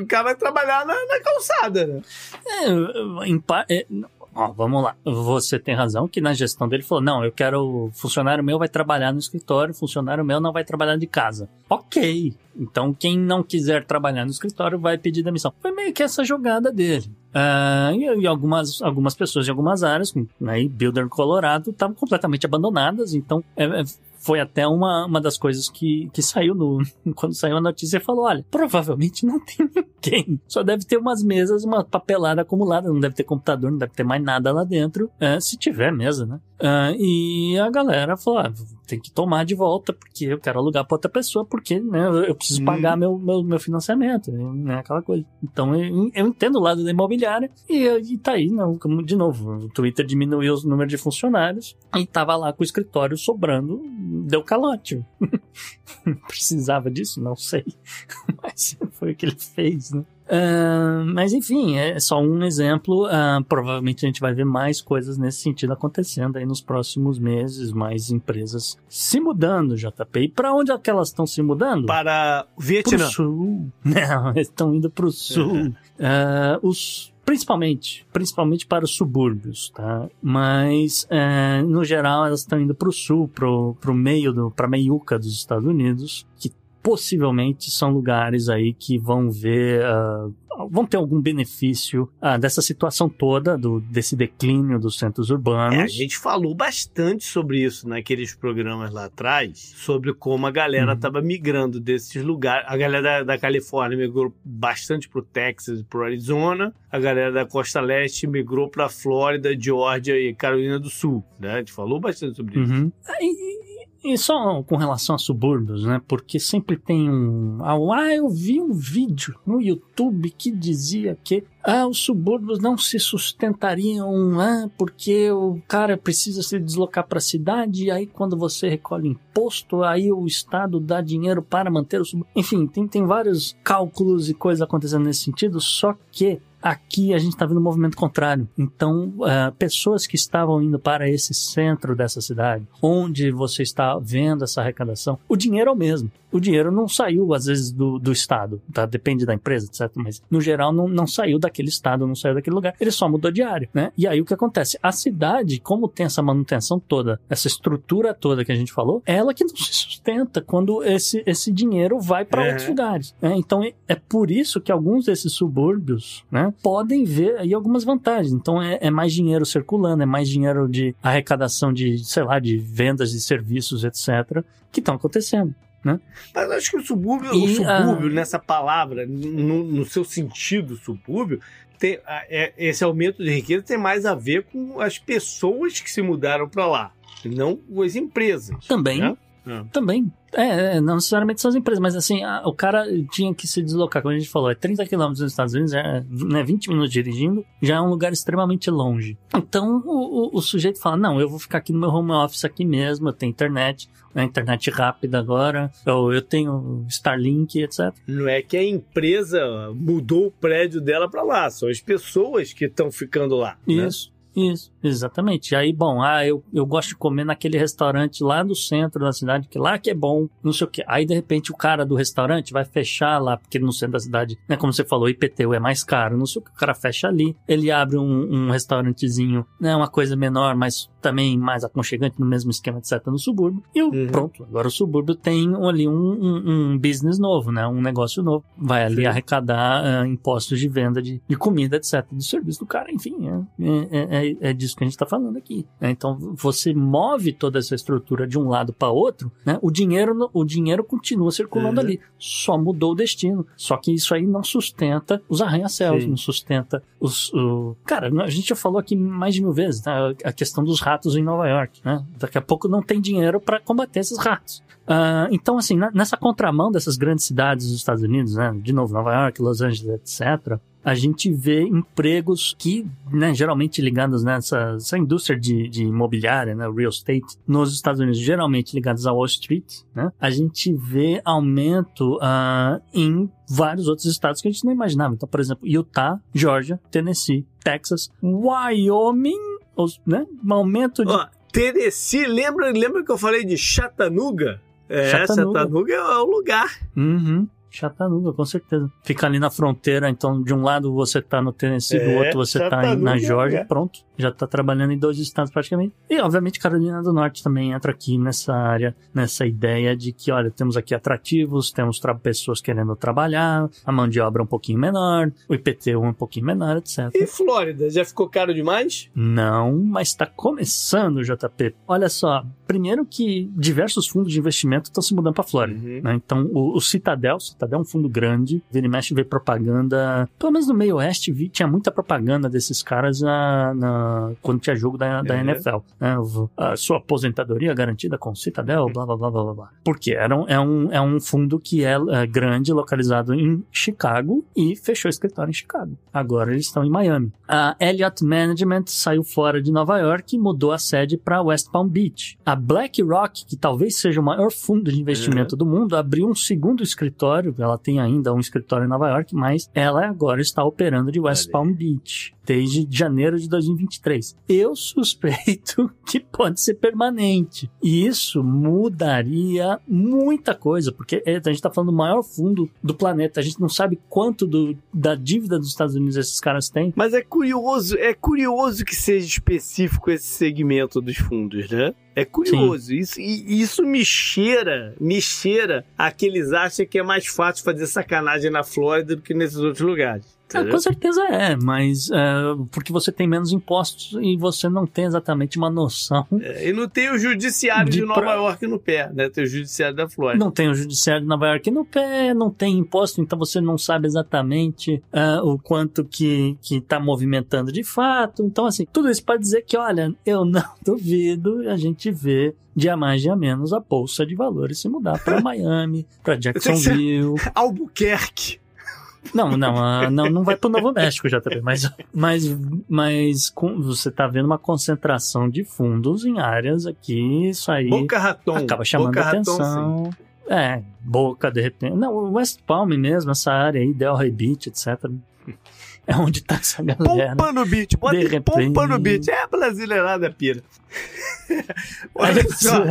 O, cara vai trabalhar na, na calçada, né? É, em é, ó, vamos lá. Você tem razão que na gestão dele falou: não, eu quero. Funcionário meu vai trabalhar no escritório, funcionário meu não vai trabalhar de casa. Ok. Então, quem não quiser trabalhar no escritório vai pedir demissão. Foi meio que essa jogada dele. Ah, e, e algumas, algumas pessoas de algumas áreas, né, Builder Colorado, estavam completamente abandonadas. Então, é, é, foi até uma, uma das coisas que, que saiu no. Quando saiu a notícia, falou: olha, provavelmente não tem ninguém. Só deve ter umas mesas, uma papelada acumulada, não deve ter computador, não deve ter mais nada lá dentro. É, se tiver mesa, né? Ah, e a galera falou: ah, tem que tomar de volta, porque eu quero alugar pra outra pessoa, porque né, eu- eu preciso Hum. pagar meu, meu, meu financiamento, né? Aquela coisa. Então eu, eu entendo o lado da imobiliária e, e tá aí, não, como, de novo, o Twitter diminuiu o número de funcionários e tava lá com o escritório sobrando, deu calote. Precisava disso? Não sei. Mas foi o que ele fez, né? Ah, mas enfim, é só um exemplo. Ah, provavelmente a gente vai ver mais coisas nesse sentido acontecendo aí nos próximos meses, mais empresas se mudando, JP. E pra onde é que elas estão se mudando? Para o Pro Vietnã. sul. Não, estão indo pro sul. Ah, os, principalmente, principalmente para os subúrbios, tá? Mas, ah, no geral, elas estão indo pro sul, pro, pro meio do, pra meiuca dos Estados Unidos, que possivelmente são lugares aí que vão ver, ah, vão ter algum benefício ah, dessa situação toda, do, desse declínio dos centros urbanos. É, a gente falou bastante sobre isso naqueles programas lá atrás, sobre como a galera Uhum. estava migrando desses lugares. A galera da, da Califórnia migrou bastante pro Texas e pro Arizona. A galera da Costa Leste migrou pra Flórida, Geórgia e Carolina do Sul. Né? A gente falou bastante sobre isso. Uhum. E- e só com relação a subúrbios, né? Porque sempre tem um. Ah, ah, eu vi um vídeo no YouTube que dizia que ah, os subúrbios não se sustentariam, ah, porque o cara precisa se deslocar para a cidade, e aí quando você recolhe imposto, aí o Estado dá dinheiro para manter o subúrbio. Enfim, tem, tem vários cálculos e coisas acontecendo nesse sentido, só que Aqui a gente está vendo um movimento contrário. Então, ah, pessoas que estavam indo para esse centro dessa cidade, onde você está vendo essa arrecadação, o dinheiro é o mesmo. O dinheiro não saiu, às vezes, do, do Estado, tá? Depende da empresa, etc. Mas, no geral, não, não saiu daquele Estado, não saiu daquele lugar. Ele só mudou de área, né? E aí, o que acontece? A cidade, como tem essa manutenção toda, essa estrutura toda que a gente falou, é ela que não se sustenta quando esse, esse dinheiro vai para É. outros lugares. né? Então, é- por isso que alguns desses subúrbios, né, podem ver aí algumas vantagens. Então, é, é mais dinheiro circulando, é mais dinheiro de arrecadação de, sei lá, de vendas de serviços, etc., que estão acontecendo. Mas acho que o subúrbio, E, o subúrbio ah, nessa palavra, no, no seu sentido subúrbio, tem, é- esse aumento de riqueza tem mais a ver com as pessoas que se mudaram para lá, não com as empresas. Também, né? Ah. também. É, é, não necessariamente são as empresas, mas assim, a- o cara tinha que se deslocar, como a gente falou, é 30 quilômetros nos Estados Unidos, é né, 20 minutos dirigindo, já é um lugar extremamente longe. Então o, o- o sujeito fala: não, eu vou ficar aqui no meu home office aqui mesmo, eu tenho internet, né, internet rápida agora, eu, eu tenho Starlink, etc. Não é que a empresa mudou o prédio dela para lá, são as pessoas que estão ficando lá. né? Isso. Exatamente. Aí, bom, ah, eu, eu gosto de comer naquele restaurante lá do centro da cidade, que lá que é bom, não sei o quê. Aí, de repente, o cara do restaurante vai fechar lá, porque no centro da cidade, né, como você falou, IPTU é mais caro, não sei o que, o cara fecha ali, ele abre um, um restaurantezinho, né, uma coisa menor, mas também mais aconchegante, no mesmo esquema, etc., no subúrbio. E o- Uhum. pronto, agora o subúrbio tem ali um, um, um business novo, né, um negócio novo. Vai ali Sim. arrecadar ah, impostos de venda de, de comida, etc., do serviço do cara, enfim, é, é, é, é disso que a gente está falando aqui. né? Então, você move toda essa estrutura de um lado para outro, né? O dinheiro, o dinheiro continua circulando Uhum. ali, só mudou o destino. Só que isso aí não sustenta os arranha-céus, não sustenta os. o- Cara, a gente já falou aqui mais de mil vezes, né? A questão dos ratos em Nova York, né? Daqui a pouco não tem dinheiro para combater esses ratos. Ah, então, assim, na- nessa contramão dessas grandes cidades dos Estados Unidos, né? De novo, Nova York, Los Angeles, etc., a gente vê empregos que, né, geralmente ligados nessa essa indústria de, de imobiliária, né, real estate, nos Estados Unidos, geralmente ligados a Wall Street, né, a gente vê aumento ah, em vários outros estados que a gente não imaginava. Então, por exemplo, Utah, Georgia, Tennessee, Texas, Wyoming, os- né, um aumento de Ó, Tennessee, lembra, lembra que eu falei de Chattanooga? É, Chattanooga. Chattanooga é o lugar. Uhum. Chattanooga, com certeza. Fica ali na fronteira, então de um lado você tá no Tennessee, do É, outro você tá na Georgia, é. pronto. Já tá trabalhando em dois estados praticamente. E obviamente Carolina do Norte também entra aqui nessa área, nessa ideia de que, olha, temos aqui atrativos, temos pessoas querendo trabalhar, a mão de obra é um pouquinho menor, o IPTU um pouquinho menor, etc. E Flórida, já ficou caro demais? Não, mas está começando, JP. Olha só, primeiro que diversos fundos de investimento estão se mudando para Flórida. Uhum. né? Então, o, o Citadel, Citadel é um fundo grande, vira e mexe vê propaganda, pelo menos no meio oeste, vi, tinha muita propaganda desses caras na, na- quando tinha jogo da, da Uhum. NFL. né? O- A sua aposentadoria garantida com Citadel, blá blá blá blá blá. Porque era um, é, um, é um fundo que é, é grande, localizado em Chicago e fechou escritório em Chicago. Agora eles estão em Miami. A Elliott Management saiu fora de Nova York e mudou a sede para West Palm Beach. A BlackRock, que talvez seja o maior fundo de investimento do mundo, abriu um segundo escritório. Ela tem ainda um escritório em Nova York, mas ela agora está operando de West aí. Palm Beach desde janeiro de 2023. Eu suspeito que pode ser permanente. E isso mudaria muita coisa, porque é, a gente está falando do maior fundo do planeta. A gente não sabe quanto do- da dívida dos Estados Unidos esses caras têm. Mas é curioso, é curioso que seja específico esse segmento dos fundos, né? É curioso. Isso, e isso me cheira, me cheira a que eles acham que é mais fácil fazer sacanagem na Flórida do que nesses outros lugares. Ah, com certeza é, mas é, porque você tem menos impostos e você não tem exatamente uma noção. É, E não tem o judiciário de, De Nova pra- York no pé, né? Tem o judiciário da Flórida. Não tem o judiciário de Nova York no pé, não tem imposto, então você não sabe exatamente ah, o quanto que, que tá movimentando de fato. Então, assim, tudo isso para dizer que, olha, eu não duvido a gente ver dia mais, dia menos a bolsa de valores se mudar para Miami, para Jacksonville. Albuquerque. Não, não, não, não vai pro Novo México já também, mas, mas, mas com- você tá vendo uma concentração de fundos em áreas aqui, isso aí Boca Raton. acaba chamando Boca a Raton, atenção. É, Boca de repente. Não, o West Palm mesmo, essa área aí, Delray Beach, etc. é onde tá essa galera. Pompa no beat, bota De pompa no beat. É a brasileirada pira. Olha a só.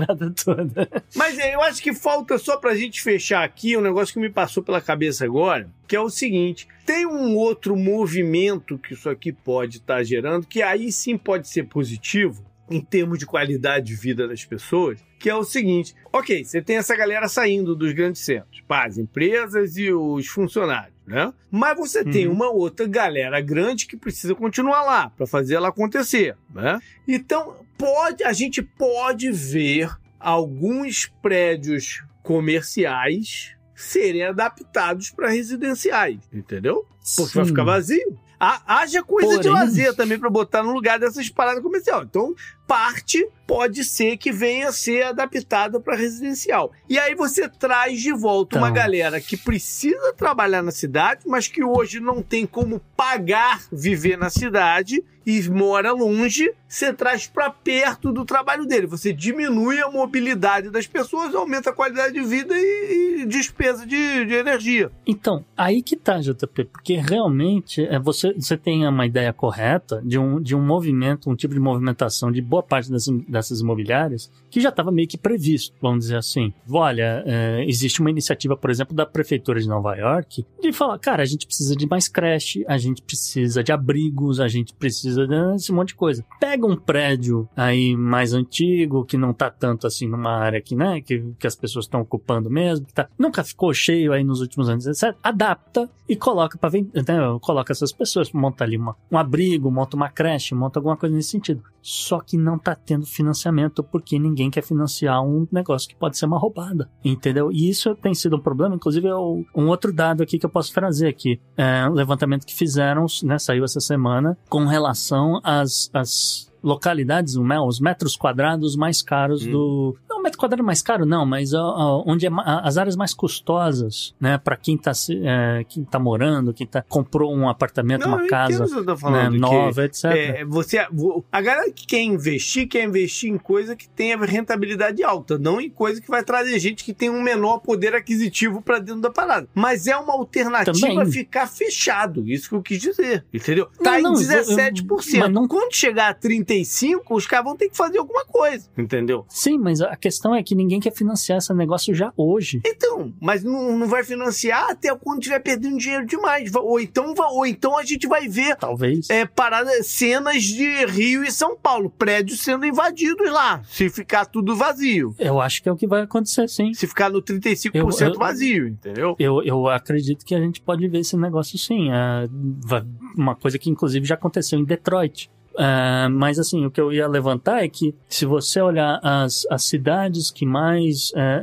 toda. Mas é, eu acho que falta só pra gente fechar aqui um negócio que me passou pela cabeça agora, que é o seguinte: tem um outro movimento que isso aqui pode estar gerando, que aí sim pode ser positivo em termos de qualidade de vida das pessoas, que é o seguinte: ok, você tem essa galera saindo dos grandes centros, pá, as empresas e os funcionários. Né? Mas você tem Uhum. uma outra galera grande que precisa continuar lá para fazer ela acontecer. Né? Então, pode, a gente pode ver alguns prédios comerciais serem adaptados para residenciais, entendeu? Porque vai Sim. ficar vazio. Haja coisa de Porém- lazer também para botar no lugar dessas paradas comerciais. Então, parte pode ser que venha a ser adaptada para residencial. E aí você traz de volta uma Então. galera que precisa trabalhar na cidade, mas que hoje não tem como pagar viver na cidade e mora longe, você traz para perto do trabalho dele. Você diminui a mobilidade das pessoas, aumenta a qualidade de vida e, e despesa de, de energia. Então, aí que tá, JP, porque realmente é, você, você tem uma ideia correta de um, de um movimento, um tipo de movimentação de boa parte das, dessas imobiliárias que já estava meio que previsto, vamos dizer assim. Olha, é, existe uma iniciativa, por exemplo, da Prefeitura de Nova York de falar, cara, a gente precisa de mais creche, a gente precisa de abrigos, a gente precisa desse monte de coisa. Pega um prédio aí mais antigo, que não tá tanto assim numa área que, né, que, que as pessoas estão ocupando mesmo, que tá, nunca ficou cheio aí nos últimos anos, etc. Adapta e coloca para vender, né, coloca essas pessoas, monta ali uma, um abrigo, monta uma creche, monta alguma coisa nesse sentido. Só que não tá tendo financiamento porque ninguém quer financiar um negócio que pode ser uma roubada, entendeu? E isso tem sido um problema, inclusive é o- um outro dado aqui que eu posso trazer aqui, é um levantamento que fizeram, né, saiu essa semana, com relação às, às localidades, os metros quadrados mais caros Hum. do. Não, metro quadrado mais caro, não, mas onde é as áreas mais custosas, né, para quem tá, se- é, quem tá morando, quem tá, comprou um apartamento, Não, uma eu casa tá né, nova, etc. É, você, a galera que quer investir, quer investir em coisa que tenha rentabilidade alta, não em coisa que vai trazer gente que tem um menor poder aquisitivo pra dentro da parada. Mas é uma alternativa Também. ficar fechado, isso que eu quis dizer, entendeu? Não, Tá não, em eu- eu- 17%. mas não- Quando chegar a 35%, os caras vão ter que fazer alguma coisa, entendeu? Sim, mas a questão é que ninguém quer financiar esse negócio já hoje. Então, mas não, não vai financiar até quando tiver perdendo dinheiro demais. Ou então, ou então a gente vai ver Talvez. é, paradas, cenas de Rio e São Paulo, prédios sendo invadidos lá, se ficar tudo vazio. Eu acho que é o que vai acontecer, sim. Se ficar no 35% Eu- eu- vazio, entendeu? Eu, eu acredito que a gente pode ver esse negócio sim. É, uma coisa que inclusive já aconteceu em Detroit. É, mas assim, o que eu ia levantar é que se você olhar as, as cidades que mais. é,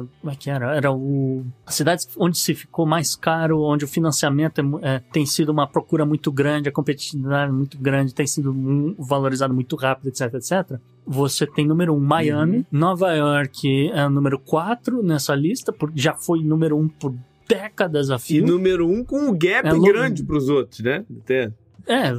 é, como é que era? Era o. As cidades onde se ficou mais caro, onde o financiamento é é, tem sido uma procura muito grande, a competitividade muito grande, tem sido valorizado muito rápido, etc, etc. Você tem número um, Miami. Uhum. Nova York é o número 4 nessa lista, por- já foi número um por décadas a E fio. número um com um gap É grande pros outros, né? Até. É,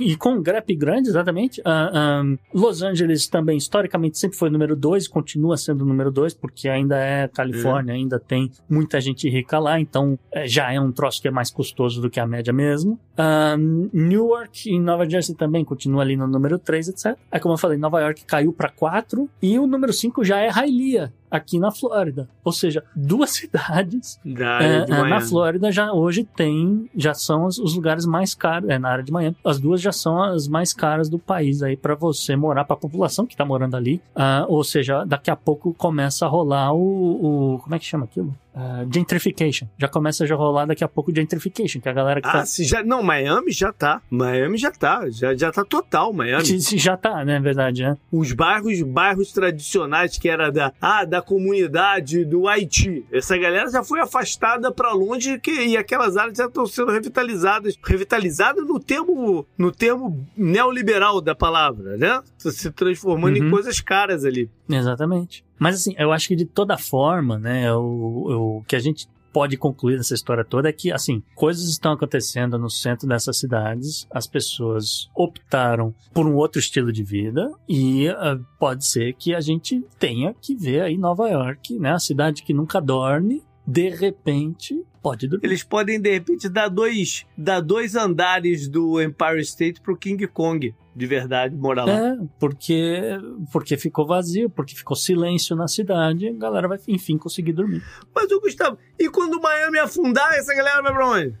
e com um gap grande, exatamente. Ah, ah, Los Angeles também, historicamente, sempre foi o número 2, continua sendo o número 2, porque ainda é Califórnia, ainda tem muita gente rica lá, então é, já é um troço que é mais custoso do que a média mesmo. Ah, Newark e Nova Jersey também continua ali no número 3, etc. Aí, como eu falei, Nova York caiu para 4 e o número 5 já é Hialeah, aqui na Flórida. Ou seja, duas cidades Da é, é, na. Flórida já hoje tem, já são os, os lugares mais caros, é, na área de Miami, as duas já são as mais caras do país aí para você morar, para a população que tá morando ali. Ah, ou seja, daqui a pouco começa a rolar o, o como é que chama aquilo? Ah, gentrification. Já começa a rolar daqui a pouco gentrification, que é a galera que Ah, tá, se já, não, Miami já tá. Miami já tá. Já, já tá total, Miami. se- já tá, né, verdade, né? Os bairros, bairros tradicionais que era da, ah, da comunidade do Haiti. Essa galera já foi afastada pra longe que, e aquelas áreas já estão sendo revitalizadas. Revitalizadas no termo, no termo neoliberal da palavra, né? Se transformando em Uhum. coisas caras ali. Exatamente. Mas assim, eu acho que de toda forma, né, o, o que a gente pode concluir dessa história toda é que, assim, coisas estão acontecendo no centro dessas cidades, as pessoas optaram por um outro estilo de vida e ah, pode ser que a gente tenha que ver aí Nova York, né, a cidade que nunca dorme, de repente, pode dormir. Eles podem, de repente, dar dois, dar dois andares do Empire State pro King Kong, de verdade, morar lá. É, porque, porque ficou vazio, porque ficou silêncio na cidade, a galera vai, enfim, conseguir dormir. Mas, o Gustavo, e quando o Miami afundar, essa galera vai pra onde?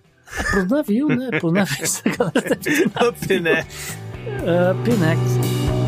Pro navio, né? Pro navio, essa galera Up, né? Up next.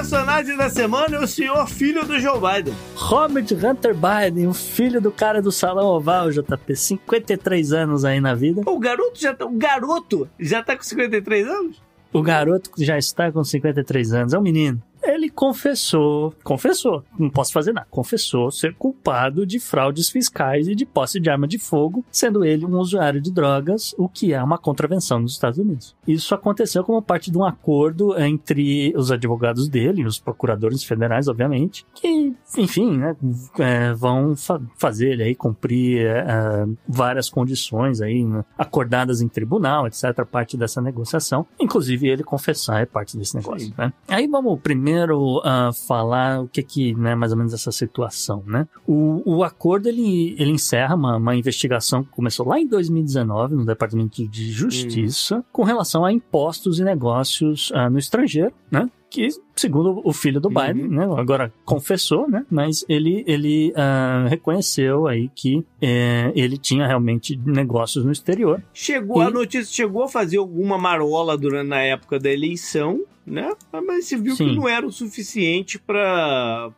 Personagem da semana é o senhor filho do Joe Biden. Robert Hunter Biden, o filho do cara do Salão Oval, JP, 53 anos aí na vida. O garoto já tá, o garoto já tá com 53 anos? O garoto já está com 53 anos, é um menino ele confessou, confessou, não posso fazer nada, confessou ser culpado de fraudes fiscais e de posse de arma de fogo, sendo ele um usuário de drogas, o que é uma contravenção nos Estados Unidos. Isso aconteceu como parte de um acordo entre os advogados dele, os procuradores federais, obviamente, que, enfim, né, é, vão fa fazer ele aí cumprir é, é, várias condições aí né, acordadas em tribunal, etc., parte dessa negociação. Inclusive ele confessar é parte desse negócio, né? Aí vamos primeiro primeiro uh, falar o que que, né, mais ou menos essa situação, né? O, o acordo, ele, ele encerra uma, uma investigação que começou lá em 2019 no Departamento de Justiça hum. com relação a impostos e negócios uh, no estrangeiro, né? Que, segundo o filho do uhum. Biden, né, agora confessou, né, mas ele, ele uh, reconheceu aí que é, ele tinha realmente negócios no exterior. Chegou, e... a notícia chegou a fazer alguma marola durante na época da eleição, né? Mas se viu Sim. que não era o suficiente para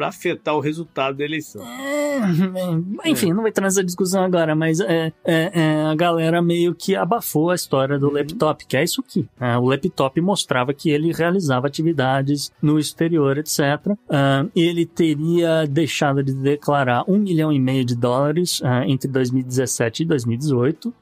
afetar o resultado da eleição. É, é, enfim, é. não vai entrar nessa discussão agora, mas é, é, é, a galera meio que abafou a história do uhum. laptop, que é isso aqui. Né? o laptop mostrava que ele realizava atividades no exterior, etc. Uh, ele teria deixado de declarar um milhão e meio de dólares uh, entre 2017 e 2018. Uh,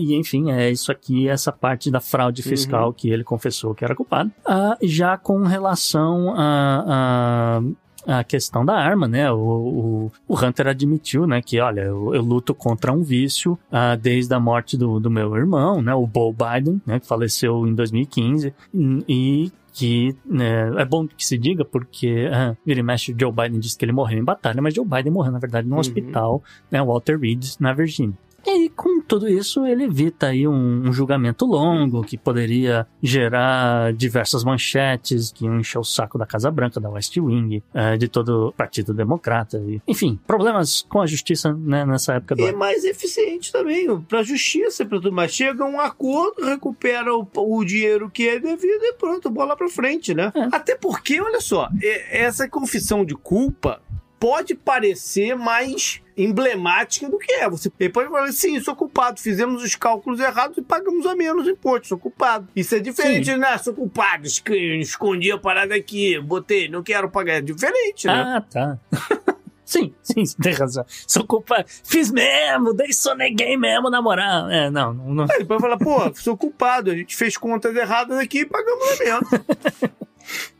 e enfim, é isso aqui, essa parte da fraude fiscal uhum. que ele confessou que era culpado. Uh, já com relação a, a, a, questão da arma, né? O, o, o, Hunter admitiu, né, que olha, eu, eu luto contra um vício desde a morte do, do meu irmão, né, o Bo Biden, né, que faleceu em 2015, e, e que né, é bom que se diga porque uh, vira e mexe Joe Biden disse que ele morreu em batalha, mas Joe Biden morreu na verdade num uhum. hospital, né, Walter Reed, na Virgínia. E com tudo isso, ele evita aí um, um, julgamento longo que poderia gerar diversas manchetes que iam encher o saco da Casa Branca, da West Wing, uh, de todo o Partido Democrata. E, enfim, problemas com a justiça né, nessa época do E é mais eficiente também, para a justiça, para tudo mais. Chega um acordo, recupera o, o, dinheiro que é devido e pronto, bola para frente, né? É. Até porque, olha só, essa confissão de culpa pode parecer mais emblemática do que é. Você pode falar assim, sou culpado, fizemos os cálculos errados e pagamos a menos imposto, sou culpado. Isso é diferente, Sim. né? Sou culpado, escondi a parada aqui, botei, não quero pagar. É diferente, né? Ah, tá. Sim, sim, tem razão. Sou culpado. Fiz mesmo, daí soneguei mesmo na moral. É, não, não. Aí depois fala, pô, sou culpado, a gente fez contas erradas aqui e pagamos a menos.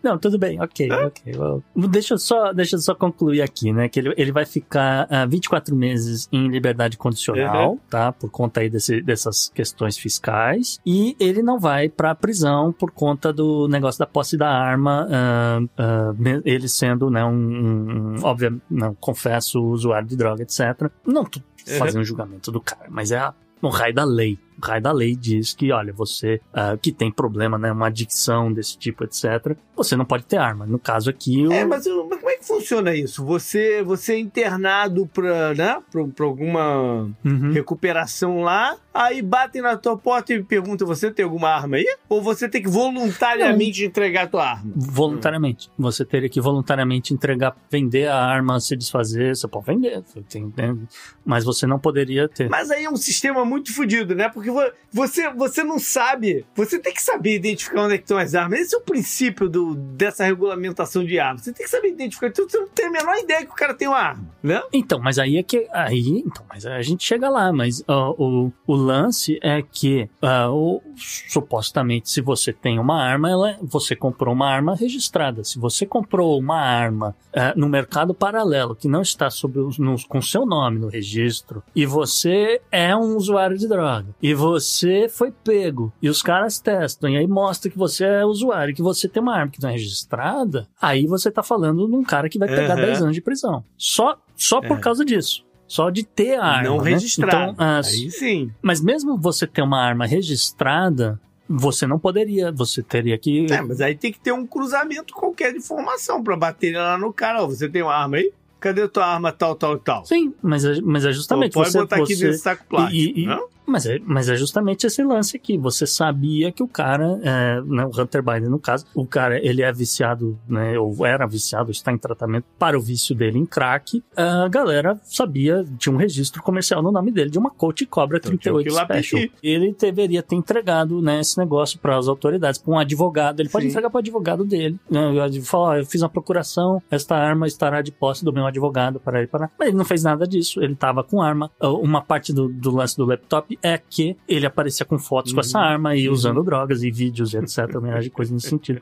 Não, tudo bem, ok, ok. Well, deixa, eu só, deixa eu só concluir aqui, né? Que ele, ele vai ficar uh, ah, 24 meses em liberdade condicional, uhum. tá? Por conta aí desse, dessas questões fiscais. E ele não vai pra prisão por conta do negócio da posse da arma, uh, uh, ele sendo, né, um, um óbvio, não, confesso, usuário de droga, etc. Não tô fazendo uhum. julgamento do cara, mas é a, um raio da lei, raio da lei diz que, olha, você uh, que tem problema, né, uma adicção desse tipo, etc., você não pode ter arma. No caso aqui... É, mas, mas, como é que funciona isso? Você, você é internado pra, né, pra, pra alguma uhum. recuperação lá, aí batem na tua porta e perguntam, você tem alguma arma aí? Ou você tem que voluntariamente não. entregar a tua arma? Voluntariamente. Você teria que voluntariamente entregar, vender a arma, se desfazer, você pode vender, tem, tem, mas você não poderia ter. Mas aí é um sistema muito fodido, né? Porque você, você não sabe. Você tem que saber identificar onde é estão as armas. Esse é o princípio do, dessa regulamentação de armas. Você tem que saber identificar. Então, você não tem a menor ideia que o cara tem uma arma, né? Então, mas aí é que. Aí, então, mas a gente chega lá, mas uh, o, o lance é que uh, o, supostamente, se você tem uma arma, ela, você comprou uma arma registrada. Se você comprou uma arma uh, no mercado paralelo que não está sob no, com seu nome no registro, e você é um usuário de droga, e você foi pego, e os caras testam, e aí mostra que você é usuário, que você tem uma arma que não é registrada, aí você tá falando de um cara que vai pegar Uhum. 10 anos de prisão. Só, só por É. causa disso. Só de ter a arma. não né? registrado. Então, as- Aí sim. mas mesmo você ter uma arma registrada, você não poderia, você teria que. É, mas aí tem que ter um cruzamento qualquer de informação pra bater lá no cara. Ó, você tem uma arma aí? Cadê tua arma tal, tal, tal? Sim, mas é, mas é justamente pode você. botar aqui você- nesse saco plástico. e- e- não? Mas, é, mas é justamente esse lance aqui. Você sabia que o cara, é, né, o Hunter Biden no caso, o cara ele é viciado, né, ou era viciado, está em tratamento para o vício dele em crack. A galera sabia, tinha um registro comercial no nome dele de uma Colt Cobra Então tinha que 38 ir lá Special. Ele deveria ter entregado né, esse negócio para as autoridades, para um advogado. Ele pode Sim. entregar para o advogado dele. Né, falar, eu fiz uma procuração, esta arma estará de posse do meu advogado para ele parar. Mas ele não fez nada disso. Ele estava com arma. Uma parte do, do lance do laptop é que ele aparecia com fotos com Uhum. essa arma e Uhum. usando drogas e vídeos e etc. De coisas nesse sentido.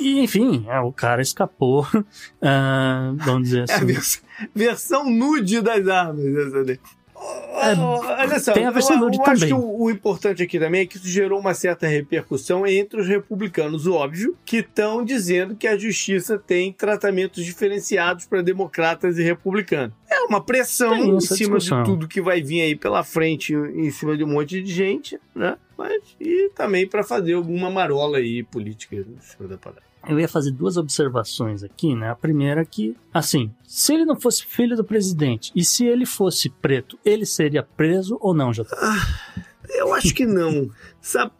E, enfim, é, o cara escapou, ah, vamos dizer É a assim. vers- versão nude das armas. É, Olha só, tem a versão eu, eu acho também. que o, o importante aqui também é que isso gerou uma certa repercussão entre os republicanos, óbvio, que estão dizendo que a justiça tem tratamentos diferenciados para democratas e republicanos. É uma pressão Tem em cima discussão. de tudo que vai vir aí pela frente, em cima de um monte de gente, né? Mas, e também para fazer alguma marola aí política em cima da parada. Eu ia fazer duas observações aqui, né? A primeira é que, assim, se ele não fosse filho do presidente e se ele fosse preto, ele seria preso ou não, Jota? Eu acho que não. Sabe?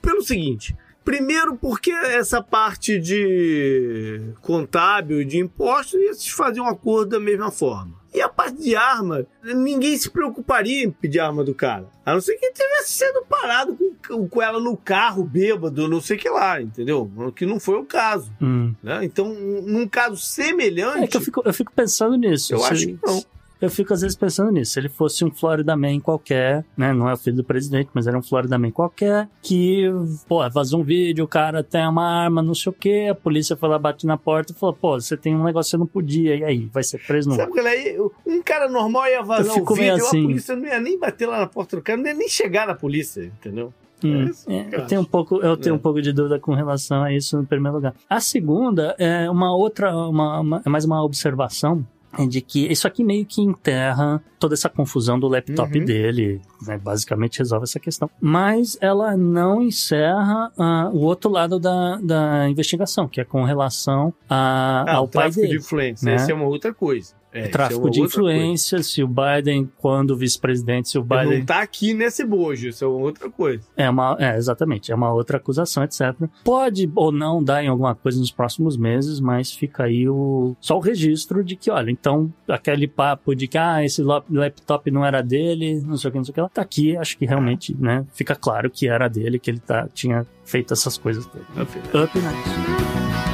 Pelo seguinte. Primeiro, porque essa parte de contábil, de impostos, se fazer um acordo da mesma forma. E a parte de arma, ninguém se preocuparia em pedir arma do cara. A não ser que ele tivesse sendo parado com, com ela no carro, bêbado, não sei o que lá, entendeu? O que não foi o caso. Hum. Né? Então, num caso semelhante, É que eu fico, eu fico pensando nisso. eu Se- acho que não. Eu fico às vezes pensando nisso. Se ele fosse um Florida Man qualquer, né? Não é o filho do presidente, mas era um Florida Man qualquer, que, pô, vazou um vídeo, o cara tem uma arma, não sei o quê, a polícia foi lá, bate na porta e falou, pô, você tem um negócio que você não podia, e aí? Vai ser preso? Vai. Sabe qual é? Um cara normal ia vazar o vídeo, assim. a polícia não ia nem bater lá na porta do cara, não ia nem chegar na polícia, entendeu? Hum, É que é, eu tenho um pouco, eu tenho É. um pouco de dúvida com relação a isso no primeiro lugar. A segunda é uma outra, uma, uma- é mais uma observação de que isso aqui meio que enterra toda essa confusão do laptop Uhum. dele, né, basicamente resolve essa questão. Mas ela não encerra ah, o outro lado da, da investigação, que é com relação a, Ah, ao o pai tráfico dele. de influência, né? isso é uma outra coisa. É, é Tráfico uma de outra coisa. influência, se o Biden, quando vice-presidente, se o Ele Biden não tá aqui nesse bojo, isso é outra coisa. É uma, é, exatamente, é uma outra acusação, etc. Pode ou não dar em alguma coisa nos próximos meses, mas fica aí o, só o registro de que, olha, então, aquele papo de que, ah, esse lap- laptop não era dele, não sei o que, não sei o que lá, tá aqui, acho que realmente, né, fica claro que era dele, que ele tá, tinha feito essas coisas todas. Up next.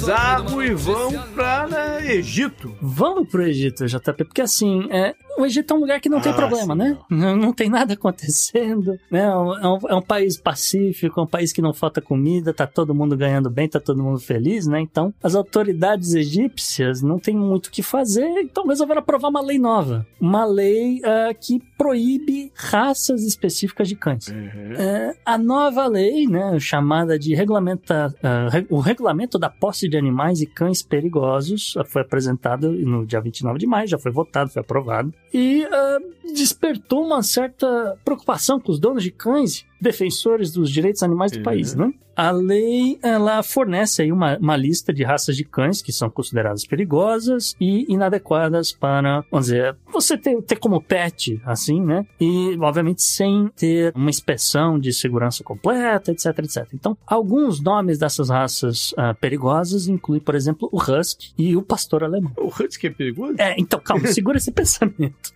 Bizarro e notícia pra né, Egito. Vamos pro Egito, JP, porque assim, é, o Egito é um lugar que não tem Ah, problema, sim, né? Não, não tem nada acontecendo, né? É um, é um país pacífico, é um país que não falta comida, tá todo mundo ganhando bem, tá todo mundo feliz, né? Então, as autoridades egípcias não têm muito o que fazer, então resolveram aprovar uma lei nova. Uma lei ah, que proíbe raças específicas de cães. É, a nova lei, né, chamada de regulamenta, re- o regulamento da posse de animais e cães perigosos, ah, foi apresentado no dia 29 de maio, já foi votado, foi aprovado, e ah, despertou uma certa preocupação com os donos de cães defensores dos direitos animais do país, né? A lei, ela fornece aí uma, uma lista de raças de cães que são consideradas perigosas e inadequadas para, vamos dizer, você ter, ter como pet, assim, né? E, obviamente, sem ter uma inspeção de segurança completa, etc, etc. Então, alguns nomes dessas raças ah, perigosas incluem, por exemplo, o Husky e o Pastor Alemão. O Husky é perigoso? É, então, calma, segura esse pensamento.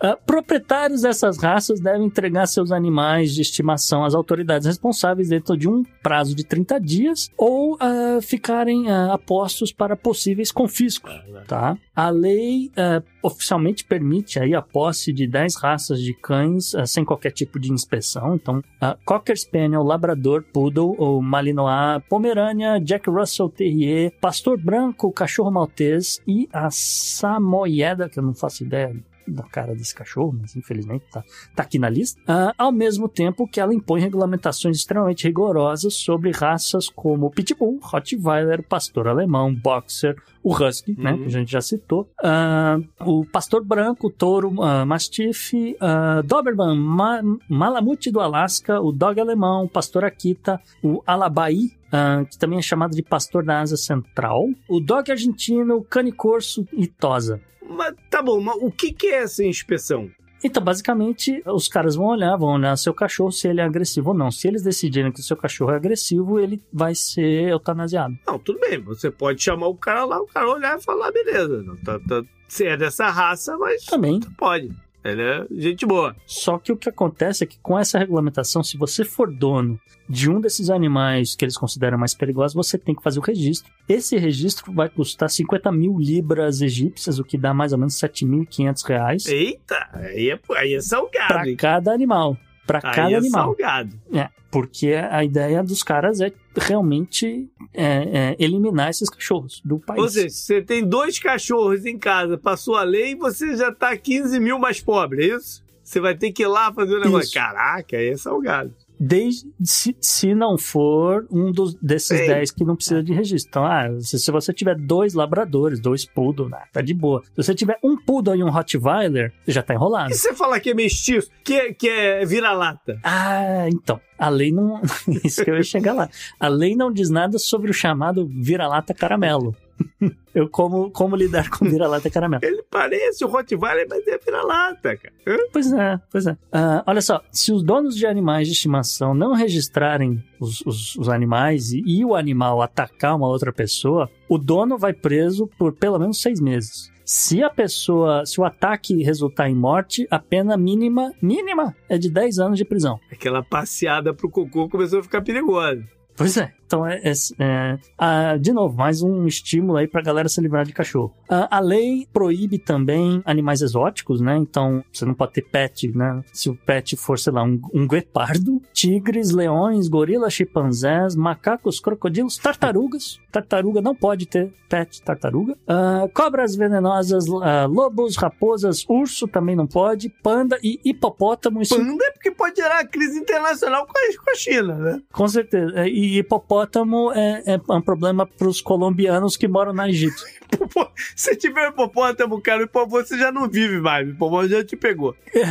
Ah, proprietários dessas raças devem entregar seus animais de estimação às autoridades responsáveis dentro de um prazo de 30 dias ou ah, ficarem ah, apostos para possíveis confiscos. Tá? A lei ah, oficialmente permite aí a posse de 10 raças de cães ah, sem qualquer tipo de inspeção. Então, ah, Cocker Spaniel, Labrador, Poodle, ou Malinois, Pomerânia, Jack Russell Terrier, Pastor Branco, Cachorro Maltês e a Samoyeda, que eu não faço ideia da cara desse cachorro, mas infelizmente tá, tá aqui na lista, Ah, ao mesmo tempo que ela impõe regulamentações extremamente rigorosas sobre raças como Pitbull, Rottweiler, Pastor Alemão, Boxer, o Husky, né, Uhum. que a gente já citou, Ah, o Pastor Branco, o Touro ah, Mastiff, ah, Doberman, Ma Malamute do Alasca, o Dog Alemão, o Pastor Akita, o Alabai, ah, que também é chamado de Pastor da Asa Central, o Dog Argentino, o Cane Corso e Tosa. Mas tá bom, mas o que, que é essa inspeção? Então, basicamente, os caras vão olhar, vão olhar seu cachorro se ele é agressivo ou não. Se eles decidirem que o seu cachorro é agressivo, ele vai ser eutanasiado. Não, tudo bem, você pode chamar o cara lá, o cara olhar e falar, beleza, não, tá, tá, você é dessa raça, mas Também. pode. Ele é gente boa. Só que o que acontece é que com essa regulamentação, se você for dono de um desses animais que eles consideram mais perigosos, você tem que fazer o registro. Esse registro vai custar 50 mil libras egípcias, o que dá mais ou menos 7.500 reais Eita, aí é, aí é salgado, para cada animal. Para cada é animal. salgado. É, porque a ideia dos caras é realmente é, é, eliminar esses cachorros do país. Ou seja, você tem dois cachorros em casa, passou a lei e você já tá 15 mil mais pobre, é isso? Você vai ter que ir lá fazer o negócio. Isso. Caraca, aí é salgado. Desde se, se não for um dos, desses Sim. 10 que não precisa de registro. Então, ah, se, se você tiver dois labradores, dois poodle, né, tá de boa. Se você tiver um poodle e um Rottweiler, você já tá enrolado. E você falar que é mestiço, que é, que é vira-lata? Ah, então. A lei não. Isso que eu ia chegar lá. A lei não diz nada sobre o chamado vira-lata caramelo. Eu como, como lidar com vira-lata caramelo. Ele parece o Rottweiler, mas é vira-lata, cara. Hã? Pois é, pois é. Ah, olha só, se os donos de animais de estimação não registrarem os, os- os animais e, e o animal atacar uma outra pessoa, o dono vai preso por pelo menos seis meses. Se a pessoa, se o ataque resultar em morte, a pena mínima, mínima, é de 10 anos de prisão. Aquela passeada pro cocô começou a ficar perigosa. Pois é. Então, é, é- é- ah, de novo, mais um estímulo aí pra galera se livrar de cachorro. Ah, a lei proíbe também animais exóticos, né? Então, você não pode ter pet, né? Se o pet for, sei lá, um, um guepardo, tigres, leões, gorilas, chimpanzés, macacos, crocodilos, tartarugas. Tartaruga não pode ter pet tartaruga. Ah, cobras venenosas, lobos, raposas, urso também não pode. Panda e hipopótamo. Panda é porque pode gerar crise internacional com a, com a China, né? com certeza. É, E hipopótamo é, é um problema pros colombianos que moram na Egito. Se tiver hipopótamo, cara, hipopótamo você já não vive mais. O hipopótamo já te pegou. É.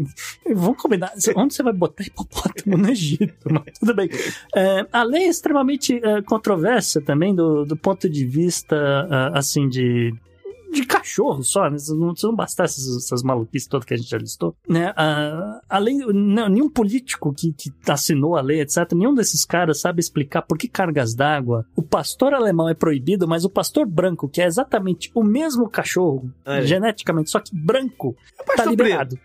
Vamos combinar. Onde você vai botar hipopótamo no Egito? Mas tudo bem. É, a lei é extremamente é, controversa também do, do ponto de vista, ah, assim, de de cachorro só, né? Se não, se não bastasse essas, essas maluquices todas que a gente já listou, né? A, a lei, não, nenhum político que, que assinou a lei, etc., nenhum desses caras sabe explicar por que cargas d'água o pastor alemão é proibido, mas o pastor branco, que é exatamente o mesmo cachorro, Olha. geneticamente, só que branco, É tá liberado.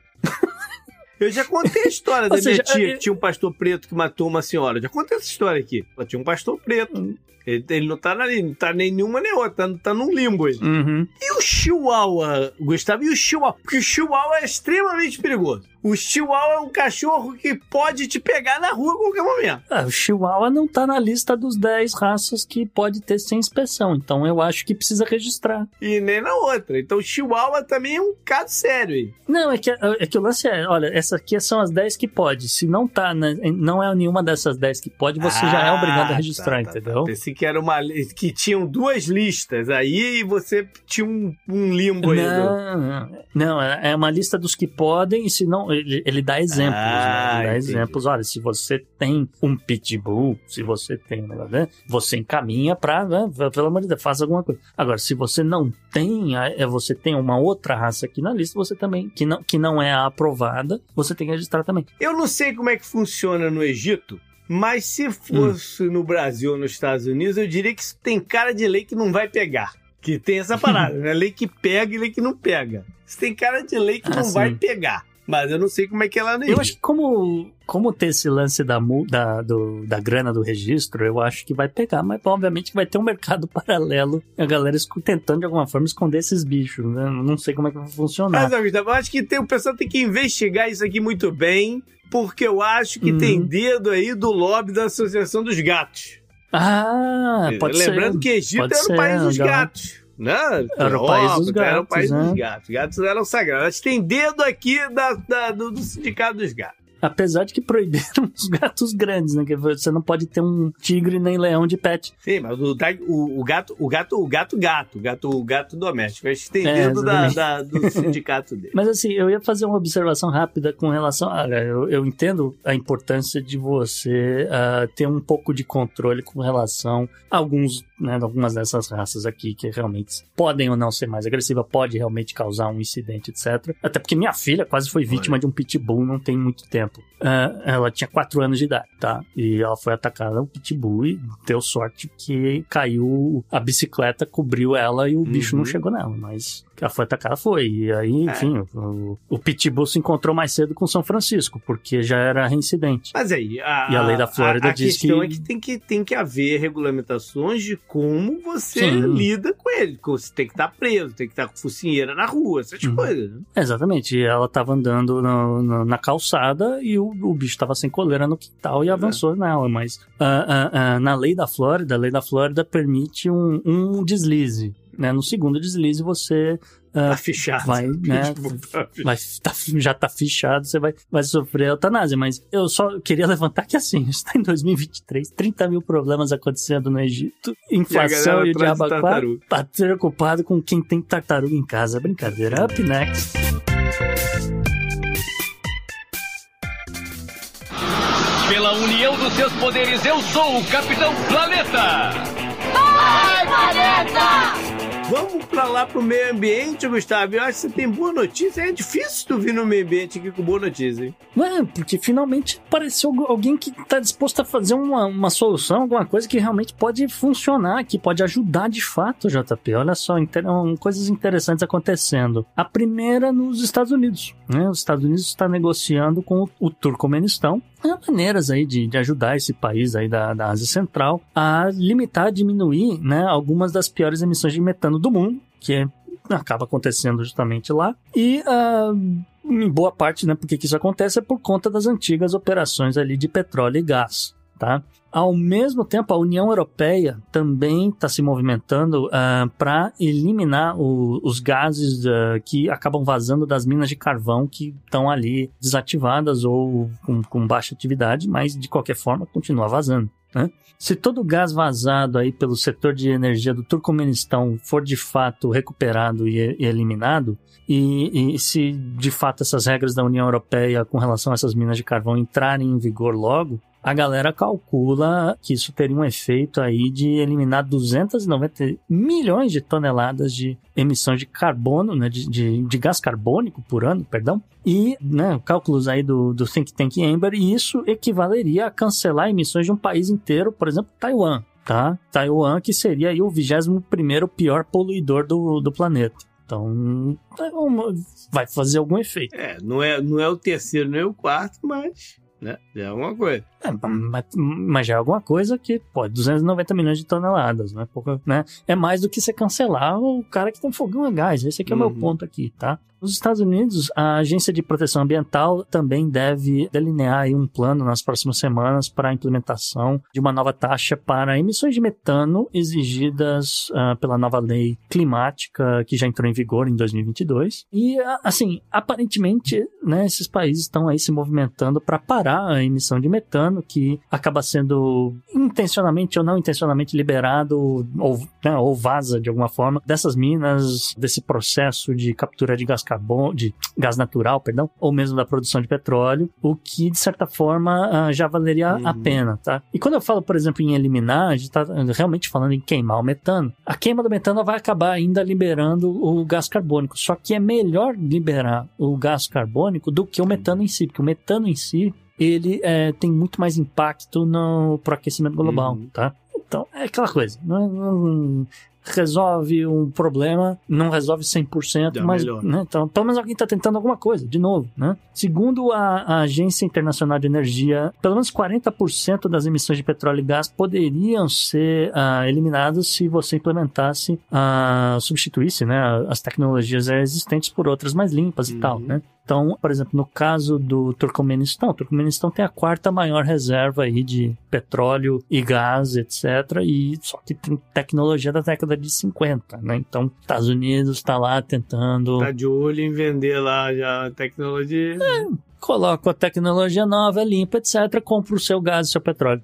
Eu já contei a história da Ou minha seja, tia é- que tinha um pastor preto que matou uma senhora. Já contei essa história aqui. Ela tinha um pastor preto. Ele, ele não tá, não tá nem nenhuma nem outra, tá, tá num limbo aí. Uhum. E o Chihuahua, Gustavo? E o Chihuahua? Porque o Chihuahua é extremamente perigoso. O Chihuahua é um cachorro que pode te pegar na rua a qualquer momento. Ah, o Chihuahua não tá na lista dos 10 raças que pode ter sem inspeção, então eu acho que precisa registrar. E nem na outra. Então o Chihuahua também é um caso sério aí. Não, é que, é que o lance é, olha, essas aqui são as 10 que pode. Se não tá, na- não é nenhuma dessas 10 que pode, você já é Ah, obrigado a tá, registrar, tá, tá. entendeu? Pensei que era uma que tinham duas listas aí e você tinha um, um limbo aí. Não, não, não, é é uma lista dos que podem, e se não, ele, ele dá exemplos, Ah, né? Ele dá entendi. exemplos. Olha, se você tem um pitbull, se você tem um negócio, né? Você encaminha pra, né? Pelo amor de Deus, faça alguma coisa. Agora, se você não tem, é, você tem uma outra raça aqui na lista, você também, que não, que não é a aprovada, você tem que registrar também. Eu não sei como é que funciona no Egito, mas se fosse no Brasil ou nos Estados Unidos, eu diria que isso tem cara de lei que não vai pegar. Que tem essa parada, né? Lei que pega e lei que não pega. Isso tem cara de lei que Ah, não sim. vai pegar. Mas eu não sei como é que é lá no Eu acho que como, como ter esse lance da, da, do- da grana do registro, eu acho que vai pegar, mas obviamente vai ter um mercado paralelo a galera tentando de alguma forma esconder esses bichos, né? Não sei como é que vai funcionar. Mas, Augusto, eu acho que tem, o pessoal tem que investigar isso aqui muito bem, porque eu acho que Uhum. tem dedo aí do lobby da Associação dos Gatos. Ah, pode Lembrando ser. que Egito Pode era o ser, país dos legal. gatos. Né? Era o país dos Era o gatos, país né? dos gatos. Gatos eram sagrados. Tem dedo aqui da, da- do, do sindicato dos gatos. Apesar de que proibiram os gatos grandes, né? Que você não pode ter um tigre nem leão de pet. Sim, mas o, o, o gato, o gato, o gato, gato, o gato, o gato doméstico. É, da, da- do sindicato dele. Mas assim, eu ia fazer uma observação rápida com relação. Olha, eu, eu entendo a importância de você ah, ter um pouco de controle com relação a alguns, né, algumas dessas raças aqui que realmente podem ou não ser mais agressivas, pode realmente causar um incidente, etc. Até porque minha filha quase foi vítima de um pitbull não tem muito tempo. Ah, ela tinha 4 anos de idade, tá? E ela foi atacada um pitbull e deu sorte que caiu a bicicleta, cobriu ela e o bicho não Uhum. chegou nela, mas ela foi atacada, foi. E aí, enfim, o, o Pitbull se encontrou mais cedo com São Francisco, porque já era reincidente. Mas aí, a, E a lei da Flórida a, a diz questão que- é que tem, que tem que haver regulamentações de como você Sim. lida com ele. Você tem que estar preso, tem que estar com focinheira na rua, essas Uhum. coisas. né? Exatamente, e ela tava andando no- no- na calçada e o, o bicho tava sem coleira no quintal e avançou nela, mas ah, ah, ah, na lei da Flórida, a lei da Flórida permite um, um deslize, né? No segundo deslize você Tá fichado. vai, né, Tipo, tá vai, tá- já tá fichado, você vai, vai sofrer eutanásia. Mas eu só queria levantar que assim, está em 2023, 30 mil problemas acontecendo no Egito, E inflação galera e o diabo tá preocupado com quem tem tartaruga em casa. Brincadeira. Up next. Pela união dos seus poderes, eu sou o Capitão Planeta! Vamos pra lá pro meio ambiente, Gustavo. Eu acho que você tem boa notícia. É difícil tu vir no meio ambiente aqui com boa notícia, hein? Ué, porque finalmente apareceu algu- alguém que tá disposto a fazer uma, uma solução, alguma coisa que realmente pode funcionar, que pode ajudar de fato, JP. Olha só, inter- coisas interessantes acontecendo. A primeira nos Estados Unidos. Né? Os Estados Unidos está negociando com o, o Turcomenistão Maneiras aí de, de ajudar esse país aí da, da Ásia Central a limitar, diminuir né, algumas das piores emissões de metano do mundo, que é acaba acontecendo justamente lá. E ah, em boa parte, né, porque que isso acontece é por conta das antigas operações ali de petróleo e gás, tá? Ao mesmo tempo, a União Europeia também está se movimentando para eliminar o- os gases ah, que acabam vazando das minas de carvão que estão ali desativadas ou com, com baixa atividade, mas de qualquer forma continua vazando. né? Se todo o gás vazado aí pelo setor de energia do Turcomenistão for de fato recuperado e, e eliminado, e, e se de fato essas regras da União Europeia com relação a essas minas de carvão entrarem em vigor logo, a galera calcula que isso teria um efeito aí de eliminar 290 milhões de toneladas de emissões de carbono, né, de, de, de gás carbônico por ano, perdão, e né, cálculos aí do, do Think Tank Ember, e isso equivaleria a cancelar emissões de um país inteiro, por exemplo, Taiwan, tá? Taiwan que seria aí o 21º pior poluidor do, do planeta. Então, é vai fazer algum efeito. É, não é, não é o terceiro nem o quarto, mas né, é uma coisa. É, mas, mas já é alguma coisa que, pô, 290 milhões de toneladas, né? Pouca, né? É mais do que você cancelar o cara que tem fogão a gás. Esse aqui é o meu Uhum. ponto aqui, tá? Nos Estados Unidos, a Agência de Proteção Ambiental também deve delinear um plano nas próximas semanas para a implementação de uma nova taxa para emissões de metano exigidas ah, pela nova lei climática que já entrou em vigor em 2022. E, ah, assim, aparentemente, né, esses países estão aí se movimentando para parar a emissão de metano, que acaba sendo, intencionalmente ou não intencionalmente liberado ou, né, ou vaza de alguma forma dessas minas, desse processo de captura de gás carbono, de gás natural, perdão, ou mesmo da produção de petróleo, o que de certa forma ah, já valeria a Uhum. pena, tá? E quando eu falo, por exemplo, em eliminar, a gente tá realmente falando em queimar o metano. A queima do metano vai acabar ainda liberando o gás carbônico, só que é melhor liberar o gás carbônico do que o metano em si, porque o metano em si ele é, tem muito mais impacto no pro aquecimento global, Uhum. tá? Então, é aquela coisa. Não, não resolve um problema, não resolve 100%, Dá mas né, então, pelo menos alguém está tentando alguma coisa, de novo. Né? Segundo a, a Agência Internacional de Energia, pelo menos 40% das emissões de petróleo e gás poderiam ser ah, eliminadas se você implementasse, ah, substituísse né, as tecnologias existentes por outras mais limpas e Uhum. tal. Né? Então, por exemplo, no caso do Turcomenistão, o Turcomenistão tem a quarta maior reserva aí de petróleo e gás, etc. E só que tem tecnologia da década de 50, né? Então, Estados Unidos está lá tentando Tá de olho em vender lá já a tecnologia. coloca a tecnologia nova, é limpa, etc. Compra o seu gás e o seu petróleo.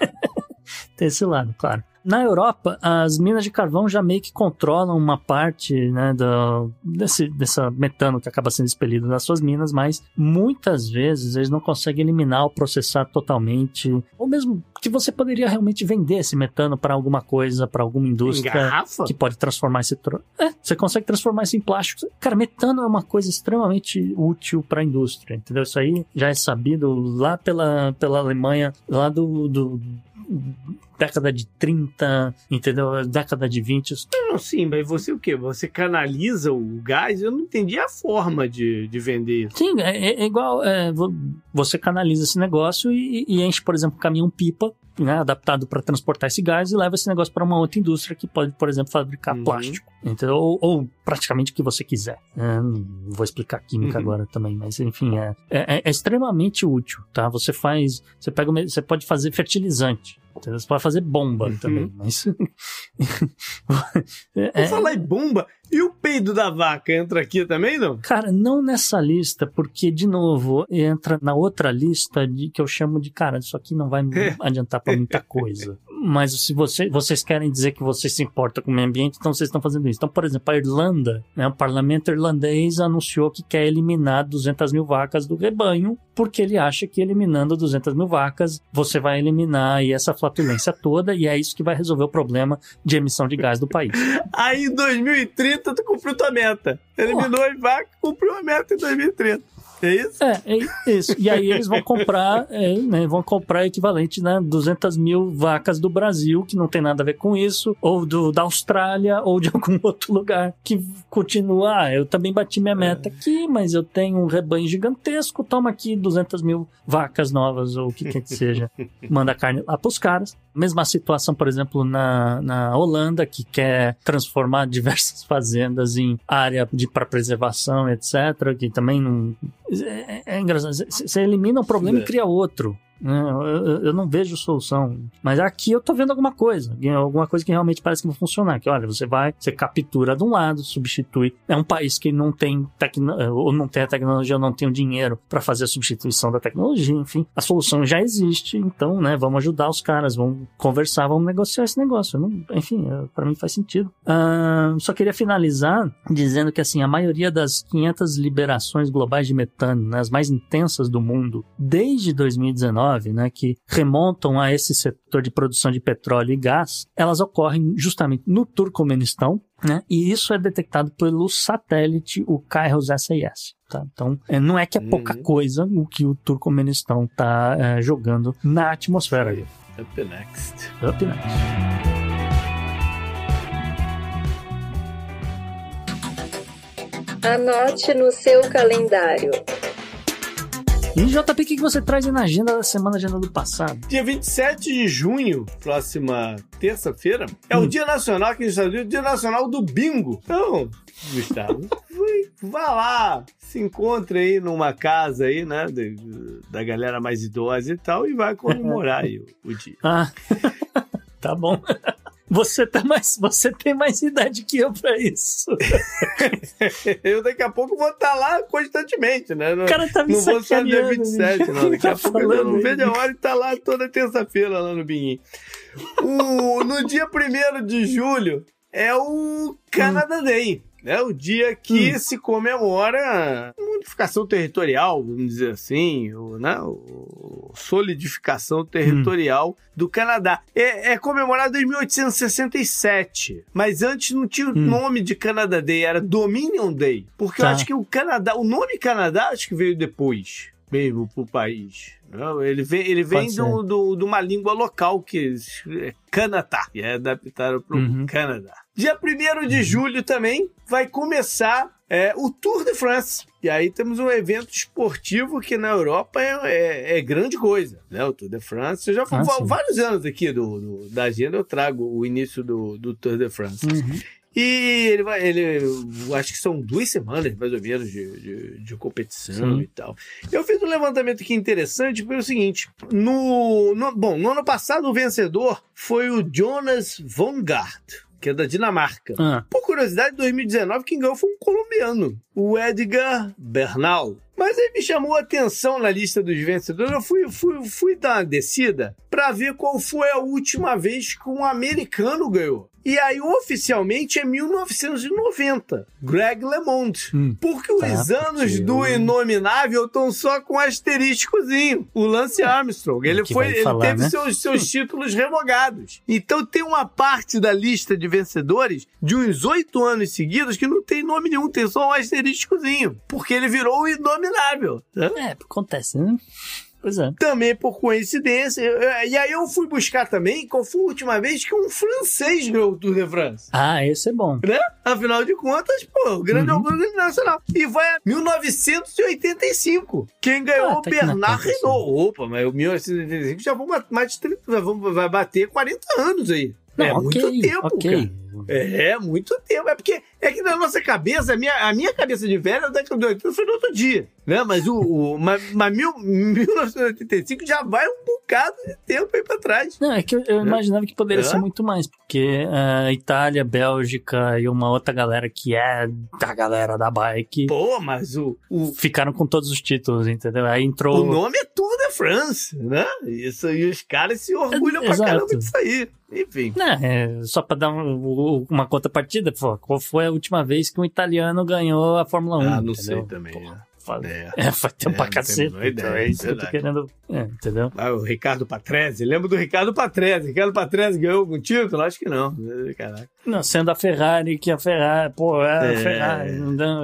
Tem esse lado, claro. Na Europa, as minas de carvão já meio que controlam uma parte né, do, desse dessa metano que acaba sendo expelido das suas minas, mas muitas vezes eles não conseguem eliminar ou processar totalmente, ou mesmo que você poderia realmente vender esse metano para alguma coisa, para alguma indústria garrafa? que pode transformar esse tro... É, você consegue transformar isso em plástico. Cara, metano é uma coisa extremamente útil para a indústria, entendeu? Isso aí já é sabido lá pela, pela Alemanha, lá do, do década de 30, entendeu? Década de 20. isso- Não, sim, mas você o quê? Você canaliza o gás? Eu não entendi a forma de, de vender isso. Sim, é, é- igual é, vo- você canaliza esse negócio e, e enche, por exemplo, um caminhão pipa, né, adaptado para transportar esse gás e leva esse negócio para uma outra indústria que pode, por exemplo, fabricar Uhum. plástico, entendeu? Ou, ou praticamente o que você quiser. É, não vou explicar química Uhum. agora também, mas enfim, é, é, é extremamente útil, tá? Você faz, você pega, você pode fazer fertilizante. Você pode fazer bomba Uhum. também, mas. Vou é, falar em bomba. E o peido da vaca entra aqui também, não? Cara, não nessa lista, porque, de novo, entra na outra lista de que eu chamo de, cara, isso aqui não vai me adiantar pra muita coisa. Mas se você, vocês querem dizer que vocês se importam com o meio ambiente, então vocês estão fazendo isso. Então, por exemplo, a Irlanda, né, o parlamento irlandês anunciou que quer eliminar 200 mil vacas do rebanho, porque ele acha que eliminando 200 mil vacas, você vai eliminar aí essa flatulência toda, e é isso que vai resolver o problema de emissão de gás do país. Aí em 2030 tu cumpriu tua meta. Eliminou as vacas, cumpriu a meta em 2030. É isso? É, é isso. E aí eles vão comprar, é, né, vão comprar equivalente, né, 200 mil vacas do Brasil, que não tem nada a ver com isso, ou do, da Austrália, ou de algum outro lugar, que continua, ah, eu também bati minha meta aqui, mas eu tenho um rebanho gigantesco, toma aqui 200 mil vacas novas, ou o que quer que seja, manda carne lá pros caras. Mesma situação, por exemplo, na, na Holanda, que quer transformar diversas fazendas em área de para preservação, etc., que também não, é, é engraçado. Você elimina um problema É. e cria outro. Né? Eu, eu- eu não vejo solução. Mas aqui eu tô vendo alguma coisa. Alguma coisa que realmente parece que vai funcionar. Que olha, você vai, você captura de um lado, substitui. É um país que não tem tecno, ou não tem a tecnologia, ou não tem o dinheiro para fazer a substituição da tecnologia. Enfim, a solução já existe. Então, né, vamos ajudar os caras, vamos conversar, vamos negociar esse negócio. Não- enfim, para mim faz sentido. Só queria finalizar dizendo que assim, a maioria das 500 liberações globais de metano, né, as mais intensas do mundo, desde 2019, né, que remontam a esse setor de produção de petróleo e gás, elas ocorrem justamente no Turcomenistão, né, e isso é detectado pelo satélite, o Kairos SAS. Tá? Então, é, não é que é pouca Uhum. coisa o que o Turcomenistão está jogando na atmosfera. ali. Up next. Up next. Anote no seu calendário. E JP, o que você traz aí na agenda da semana, agenda do passado? Dia 27 de junho, próxima terça-feira, é Hum. o Dia Nacional aqui nos Estados Unidos, Dia Nacional do Bingo. Então, Gustavo, vá lá, se encontre aí numa casa aí, né, de- da galera mais idosa e tal, e vai comemorar aí o, o dia. Ah, tá bom. Você, tá mais, você tem mais idade que eu pra isso. eu daqui a pouco vou estar lá constantemente, né? Não, O cara tá me não vou só dia sacaneando, 27, bicho. não. Daqui a Tá pouco eu não vejo a hora de estar lá toda terça-feira lá no Binhim. O, no dia 1 de julho é o Canada Day. É o dia que se comemora a unificação territorial, vamos dizer assim, o, né, o solidificação territorial do Canadá. É, é comemorado em 1867, mas antes não tinha o nome de Canada Day, era Dominion Day, porque eu Tá. acho que o Canadá, o nome Canadá acho que veio depois, mesmo pro país. Não, ele vem, ele vem do, do- de uma língua local que é Canadá, e é adaptado para o Uhum. Canadá. Dia 1 de julho também vai começar é, o Tour de France. E aí temos um evento esportivo que na Europa é, é- é grande coisa, né? O Tour de France. Eu já fui Ah, vários anos aqui do, do- da agenda, eu trago o início do, do Tour de France. Uhum. E ele vai, ele, acho que são duas semanas, mais ou menos, de, de, de competição Sim. e tal. Eu fiz um levantamento aqui interessante pelo seguinte: no, no- bom, no ano passado o vencedor foi o Jonas Vongard, que é da Dinamarca. Ah, Por curiosidade, em 2019, quem ganhou foi um colombiano, o Edgar Bernal. Mas aí me chamou a atenção na lista dos vencedores. Eu fui, fui, fui dar uma descida para ver qual foi a última vez que um americano ganhou. E aí, oficialmente, é 1990. Greg LeMond. Hum. Porque os Tá, anos do Inominável estão só com asterísticozinho. O Lance Armstrong. Ele, foi, ele falar, teve né? seus, seus títulos revogados. Então tem uma parte da lista de vencedores de uns oito anos seguidos que não tem nome nenhum, tem só um asterísticozinho. Porque ele virou o Inominável. Né? é, acontece, né? Pois é. Também por coincidência. E aí eu fui buscar também qual foi a última vez que um francês ganhou o Tour de France. Ah, esse é bom. Né? Afinal de contas, pô, o grande Uhum. orgulho nacional. E vai a 1985. Quem ganhou Ah, o não é Bernard. Renault. Opa, mas o 1985 já bat- mais de 30, já vão- vai bater 40 anos aí. Não, é ok, muito tempo, ok. cara. É, muito tempo. É porque é que na nossa cabeça, a minha, a minha cabeça de velho, da década de 80 foi no outro dia. Né? Mas o, o mas, mas mil, 1985 já vai um bocado de tempo aí pra trás. Não, é que eu, eu imaginava que poderia É? ser muito mais, porque a Itália, Bélgica e uma outra galera que é da galera da bike Pô, mas o, o, ficaram com todos os títulos, entendeu? Aí entrou. O nome é Tour de France, né? Isso, e os caras se orgulham pra Exato. caramba disso aí. Enfim. Não, é, só pra dar um- uma contrapartida, pô, qual foi a última vez que um italiano ganhou a Fórmula 1? Ah, não entendeu? sei também. Né? É. É, faz tempo É, pra não cacete. então é isso que eu tô verdade. querendo. É, entendeu? Ah, o Ricardo Patrese. Lembra do Ricardo Patrese? Ricardo Patrese ganhou algum título? Acho que não. Caraca. Não, sendo a Ferrari, que a Ferrari, pô, é, a É. Ferrari.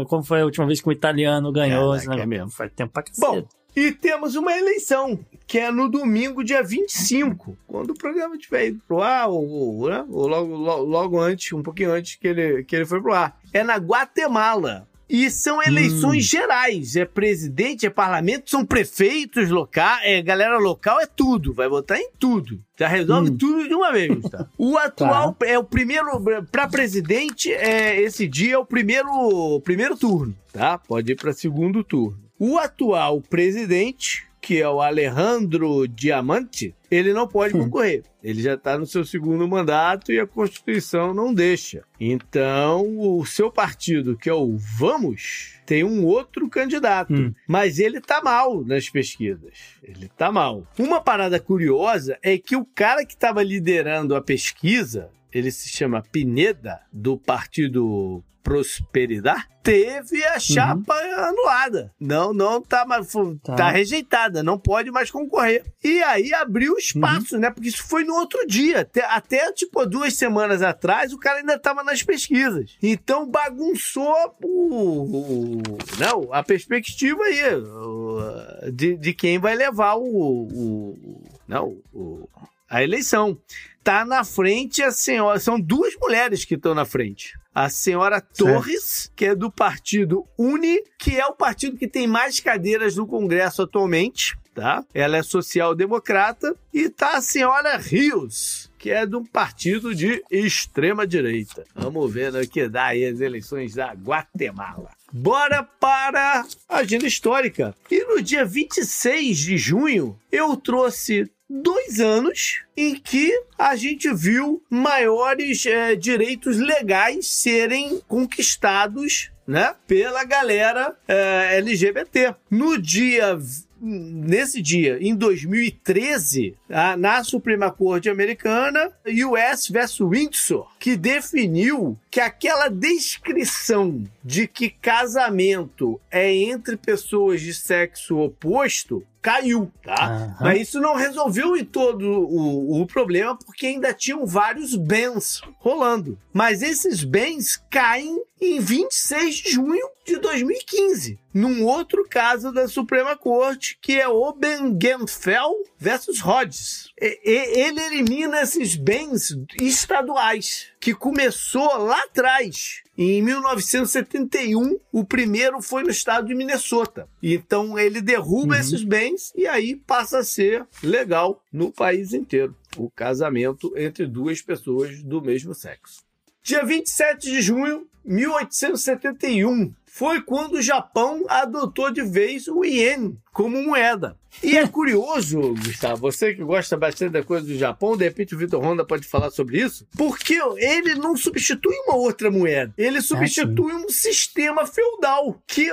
Como foi a última vez que um italiano ganhou? Caraca, é mesmo. Faz tempo pra cacete. Bom, e temos uma eleição, que é no domingo, dia 25, quando o programa estiver indo pro ar, ou, ou, né? ou logo, logo, logo antes, um pouquinho antes que ele, que ele foi pro ar. É na Guatemala. E são eleições gerais. É presidente, é parlamento, são prefeitos locais, é galera local, é tudo. Vai votar em tudo. Já resolve Hum. tudo de uma vez, tá? O atual é o primeiro. Para presidente, é, esse dia é o primeiro, primeiro turno, tá? Pode ir para segundo turno. O atual presidente, que é o Alejandro Diamante, ele não pode Hum. concorrer. Ele já está no seu segundo mandato e a Constituição não deixa. Então, o seu partido, que é o Vamos, tem um outro candidato. Hum. Mas ele tá mal nas pesquisas. Ele tá mal. Uma parada curiosa é que o cara que estava liderando a pesquisa, ele se chama Pineda, do partido Prosperidade, teve a chapa anulada. Não, não tá mais. Tá. Tá. rejeitada, não pode mais concorrer. E aí abriu espaço, né? Porque isso foi no outro dia. Até, até, tipo, duas semanas atrás, o cara ainda tava nas pesquisas. Então bagunçou o, o- não, a perspectiva aí o- de, de quem vai levar o. o- não, o- a eleição. Tá na frente a senhora. São duas mulheres que estão na frente. A senhora Torres, que é do partido Uni, que é o partido que tem mais cadeiras no Congresso atualmente, tá? Ela é social-democrata. E tá a senhora Rios, que é de um partido de extrema-direita. Vamos ver no que dá aí as eleições da Guatemala. Bora para a agenda histórica. E no dia 26 de junho, eu trouxe dois anos em que a gente viu maiores eh, direitos legais serem conquistados né, pela galera eh, LGBT. No dia nesse dia, em 2013, a- na Suprema Corte Americana, US vs Windsor, que definiu que aquela descrição de que casamento é entre pessoas de sexo oposto caiu, tá? Aham. Mas isso não resolveu em todo o, o problema, porque ainda tinham vários bens rolando. Mas esses bens caem em 26 de junho de 2015, num outro caso da Suprema Corte, que é Obengenfeld versus Rhodes. Ele elimina esses bens estaduais, que começou lá atrás. Em 1971, o primeiro foi no estado de Minnesota. Então ele derruba esses bens e aí passa a ser legal no país inteiro o casamento entre duas pessoas do mesmo sexo. Dia 27 de junho de 1871 foi quando o Japão adotou de vez o iene como moeda. E é curioso, Gustavo, você que gosta bastante da coisa do Japão, de repente o Vitor Honda pode falar sobre isso, porque ele não substitui uma outra moeda, ele substitui um sistema feudal que,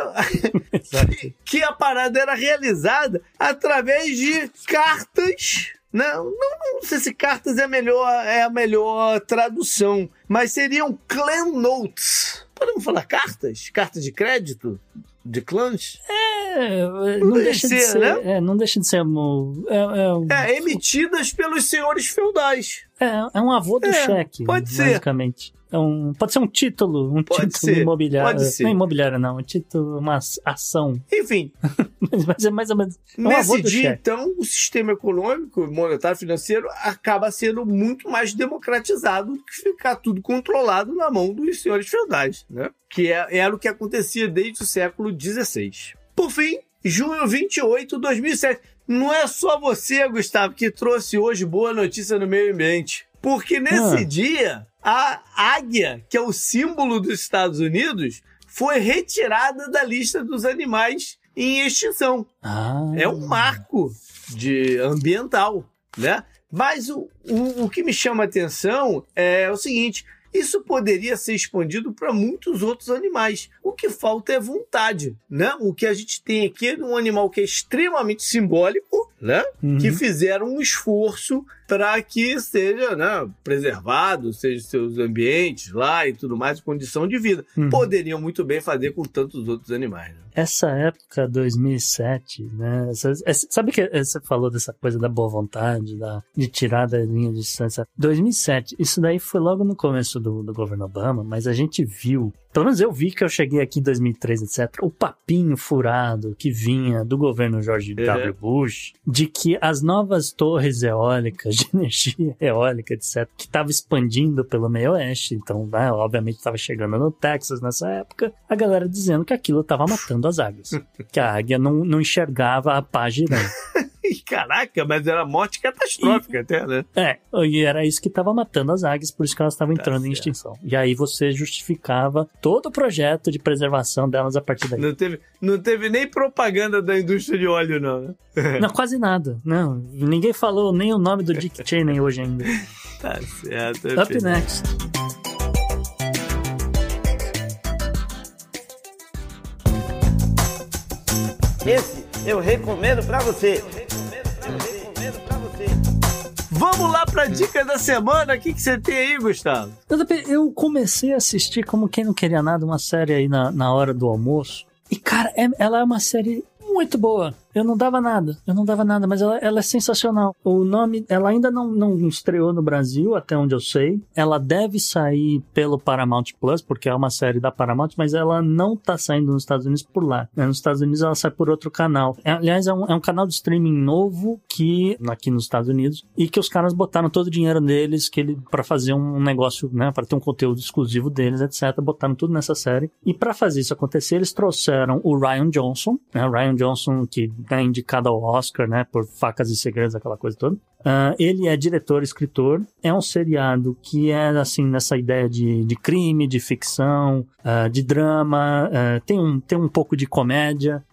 que, que a parada era realizada através de cartas não, não, não sei se cartas é a melhor, é a melhor tradução, mas seriam clan notes. Podemos falar cartas? Cartas de crédito? De clãs? É, não, deve deixa de ser, ser, né? é, não deixa de ser um, é, é, É, emitidas pelos senhores feudais. é, é um avô do É, cheque, pode ser. basicamente. É um, pode ser um título, um Pode título ser, imobiliário. pode ser. Não é imobiliário, não, um título, uma ação. Enfim, Mas, mas é mais ou menos. É um nesse dia, então, o sistema econômico, monetário, financeiro acaba sendo muito mais democratizado do que ficar tudo controlado na mão dos senhores feudais, né? Que é- era o que acontecia desde o século XVI. Por fim, junho 28 de 2007. Não é só você, Gustavo, que trouxe hoje boa notícia no meio ambiente. Porque nesse Ah. dia, a águia, que é o símbolo dos Estados Unidos, foi retirada da lista dos animais em extinção Ah, é um marco de ambiental, né? Mas o, o, o que me chama a atenção é o seguinte: isso poderia ser expandido para muitos outros animais. O que falta é vontade, né? O que a gente tem aqui é um animal que é extremamente simbólico, né? Uhum. Que fizeram um esforço para que seja né, preservado, seja seus ambientes lá e tudo mais, condição de vida. Uhum. Poderiam muito bem fazer com tantos outros animais. Né? essa época, 2007, né? sabe que você falou dessa coisa da boa vontade, da, de tirar da linha de distância? 2007, isso daí foi logo no começo do, do governo Obama, mas a gente viu, pelo menos eu vi que eu cheguei aqui em 2003, etc., o papinho furado que vinha do governo George W. Bush de que as novas torres eólicas, de energia eólica, etc., que estava expandindo pelo meio oeste, então, né, obviamente estava chegando no Texas nessa época, a galera dizendo que aquilo estava matando as águias. que a águia não, não enxergava a pá girando. Caraca, mas era morte catastrófica até, né? É, e era isso que estava matando as águias, por isso que elas estavam Tá entrando em extinção. E aí você justificava todo o projeto de preservação delas a partir daí. Não teve, não teve nem propaganda da indústria de óleo, não. né? Não, quase nada. Não, ninguém falou nem o nome do Dick Cheney hoje ainda. Tá certo. Up filho. next. Esse eu recomendo pra você. Vamos lá pra dica da semana. O que, que você tem aí, Gustavo? Eu comecei a assistir, como quem não queria nada, uma série aí na, na hora do almoço. E, cara, é- ela é uma série muito boa. Eu não dava nada, eu não dava nada, mas ela, ela é sensacional. O nome, ela ainda não, não estreou no Brasil, até onde eu sei. Ela deve sair pelo Paramount Plus, porque é uma série da Paramount, mas ela não tá saindo nos Estados Unidos por lá. né? Nos Estados Unidos ela sai por outro canal. É, aliás, é um, é um canal de streaming novo que, aqui nos Estados Unidos, e que os caras botaram todo o dinheiro deles que ele, para fazer um negócio, né, para ter um conteúdo exclusivo deles, etc. Botaram tudo nessa série. E para fazer isso acontecer, eles trouxeram o Ryan Johnson, né, Ryan Johnson que né, indicado ao Oscar, né, por Facas e Segredos, aquela coisa toda. Ah, ele é diretor, escritor. É um seriado que é assim nessa ideia de, de crime, de ficção, ah, de drama. ah, tem um tem um pouco de comédia.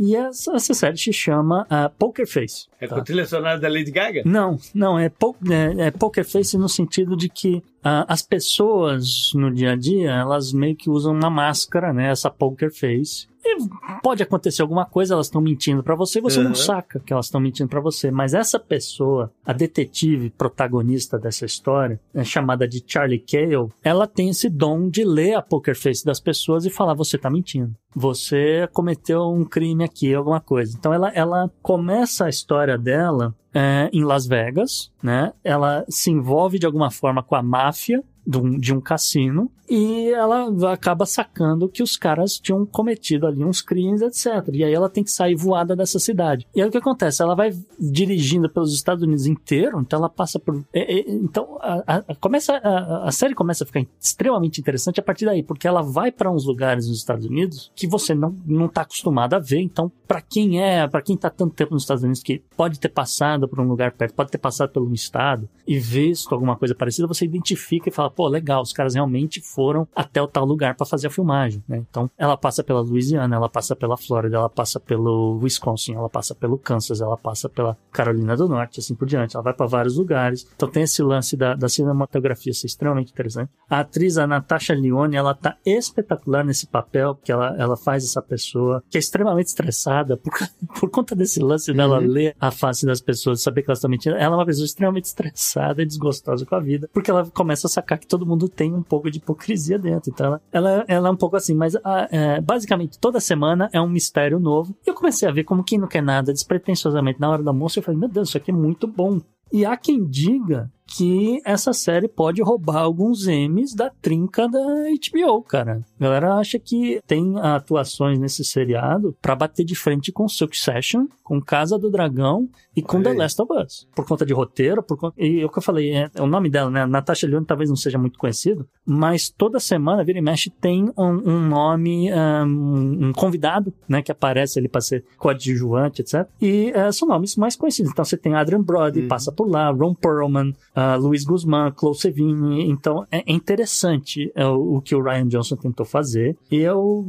e essa, essa série se chama Poker Face. É tá? com a trilha sonora da Lady Gaga? Não, não, é, po é, é poker face no sentido de que as pessoas no dia a dia, elas meio que usam uma máscara, né? Essa poker face. E pode acontecer alguma coisa, elas estão mentindo pra você, você não Uhum. saca que elas estão mentindo pra você. Mas essa pessoa, a detetive protagonista dessa história, é chamada de Charlie Cale, ela tem esse dom de ler a poker face das pessoas e falar: você tá mentindo. Você cometeu um crime aqui, alguma coisa. Então ela, ela começa a história dela é, em Las Vegas, né? Ela se envolve de alguma forma com a máfia de um, de um cassino e ela acaba sacando que os caras tinham cometido ali uns crimes, etc. E aí ela tem que sair voada dessa cidade. E aí o que acontece? Ela vai dirigindo pelos Estados Unidos inteiro, então ela passa por. é, é, então a, a- começa, a, a série começa a ficar extremamente interessante a partir daí, porque ela vai para uns lugares nos Estados Unidos que você não, não tá acostumado a ver. Então, para quem é, para quem tá tanto tempo nos Estados Unidos que pode ter passado por um lugar perto, pode ter passado um estado e visto alguma coisa parecida, você identifica e fala, pô, legal, os caras realmente foram até o tal lugar para fazer a filmagem, né? Então, ela passa pela Louisiana, ela passa pela Flórida, ela passa pelo Wisconsin, ela passa pelo Kansas, ela passa pela Carolina do Norte, assim por diante. Ela vai para vários lugares. Então, tem esse lance da, da cinematografia ser extremamente interessante. A atriz, a Natasha Lyonne, ela tá espetacular nesse papel, porque ela, ela faz essa pessoa que é extremamente estressada por, por conta desse lance dela ler a face das pessoas, saber que elas estão mentindo. Ela é uma pessoa extremamente estressada e desgostosa com a vida, porque ela começa a sacar que todo mundo tem um pouco de hipocrisia dentro. Então ela, ela, ela é um pouco assim, mas ah, é, basicamente toda semana é um mistério novo. E eu comecei a ver como quem não quer nada despretensiosamente na hora do almoço. Eu falei, meu Deus, isso aqui é muito bom. E há quem diga que essa série pode roubar alguns M's da trinca da HBO, cara. A galera acha que tem atuações nesse seriado pra bater de frente com Succession, com Casa do Dragão e com The. Last of Us. Por conta de roteiro, por conta... E é o que eu falei, é, é o nome dela, né? Natasha Lyonne talvez não seja muito conhecido, mas toda semana, vira e mexe, tem um, um nome, um, um convidado, né? Que aparece ali pra ser coadjuvante, etc. E eh, são nomes mais conhecidos. Então você tem Adrian Brody, Uhum. passa por lá, Ron Perlman, ah, Luiz Guzmán, Chloe Sevigny. Então é, é interessante é, o, o que o Ryan Johnson tentou fazer. E eu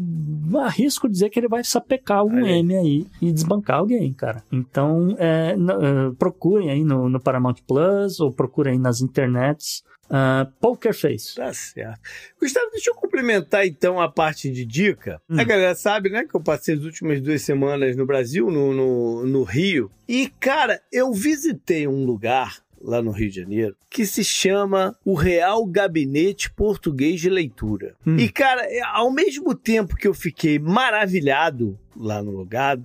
arrisco dizer que ele vai sapecar algum aí. M aí e desbancar alguém, cara. Então é, eh, procurem aí no, no Paramount Plus ou procurem aí nas internets. ah, Poker Face. Tá certo. Gustavo, deixa eu complementar então a parte de dica. Hum. A galera sabe, né, que eu passei as últimas duas semanas no Brasil, no, no, no Rio. E, cara, eu visitei um lugar lá no Rio de Janeiro que se chama o Real Gabinete Português de Leitura. Hum. E, cara, é, ao mesmo tempo que eu fiquei maravilhado lá no lugar,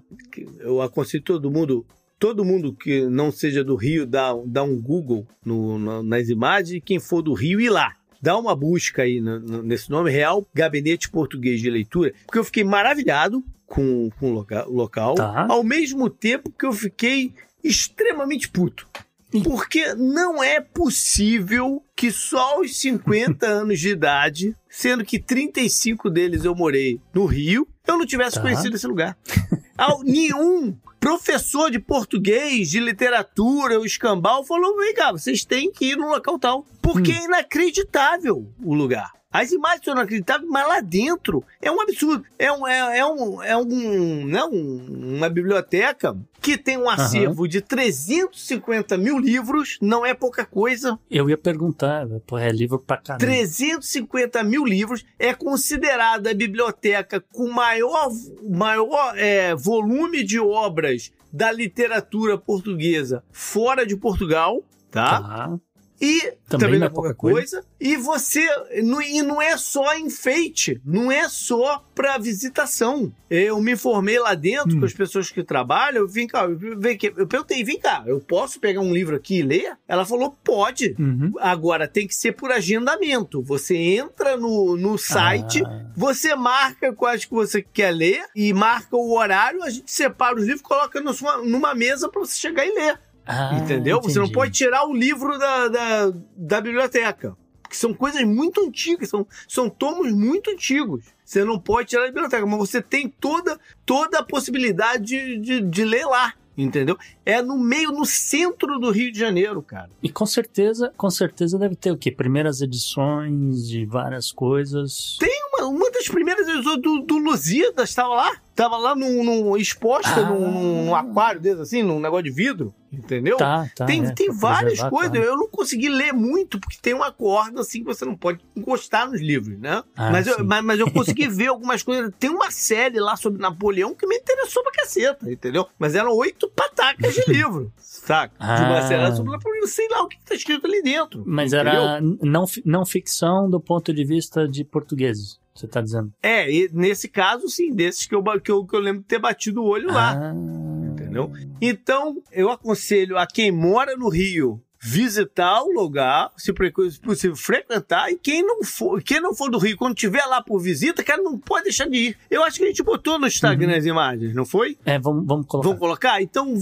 eu aconselho todo mundo todo mundo que não seja do Rio dá, dá um Google no- na- nas imagens e quem for do Rio ir lá. Dá uma busca aí no- no- nesse nome, Real Gabinete Português de Leitura, porque eu fiquei maravilhado com, com o loca- local, Tá. ao mesmo tempo que eu fiquei extremamente puto. Porque não é possível que só aos 50 anos de idade, sendo que 35 deles eu morei no Rio, eu não tivesse Tá. conhecido esse lugar. Ao- nenhum professor de português, de literatura, o escambau, falou: vem cá, vocês têm que ir no local tal. Porque é inacreditável o lugar. As imagens são inacreditáveis, mas lá dentro é um absurdo. É, um, é, é um, é um, né, um- uma biblioteca que tem um acervo de 350 mil livros, não é pouca coisa. Eu ia perguntar, pô, é livro pra caramba. 350 mil livros, é considerada a biblioteca com maior, maior é, volume de obras da literatura portuguesa fora de Portugal, tá? Tá. E Também também, não é é pouca pouca coisa. E você. não- E não é só enfeite, não é só pra visitação. Eu me informei lá dentro Hum. com as pessoas que trabalham. Vem cá, eu, vem aqui, eu perguntei, vem cá, eu posso pegar um livro aqui e ler? Ela falou, pode. Uhum. Agora tem que ser por agendamento. Você entra no, no site, Ah. você marca quais que você quer ler e marca o horário, a gente separa os livros, coloca sua- numa mesa pra você chegar e ler. Ah, Entendeu? Você não entendi. pode tirar o livro da, da, da biblioteca. porque são coisas muito antigas, são, são tomos muito antigos. Você não pode tirar da biblioteca, mas você tem toda, toda a possibilidade de, de, de ler lá. Entendeu? É no meio, no centro do Rio de Janeiro, cara. E com certeza, com certeza deve ter o quê? Primeiras edições de várias coisas. Tem uma, uma das primeiras edições do, do Lusíadas, estava lá. Tava lá num, num exposta Ah. num, num aquário desse, assim, num negócio de vidro. Entendeu? Tá, tá. tem é, tem várias coisas. Eu não consegui ler muito, porque tem uma corda assim que você não pode encostar nos livros, né? Ah, mas, eu, mas, mas eu consegui ver algumas coisas. Tem uma série lá sobre Napoleão que me interessou pra caceta, entendeu? Mas eram oito patacas de livro, saca? De uma Ah. série sobre Napoleão. Sei lá o que tá escrito ali dentro. Mas entendeu? era não, não ficção do ponto de vista de portugueses, você tá dizendo. É, e nesse caso, sim, desses que eu, que eu, que eu lembro de ter batido o olho lá. Ah, Entendeu? Então, eu aconselho a quem mora no Rio visitar o lugar, se possível frequentar, e quem não for, quem não for do Rio, quando tiver lá por visita, cara, não pode deixar de ir. Eu acho que a gente botou no Instagram as imagens, não foi? É, vamos, vamos colocar. Vamos colocar? Então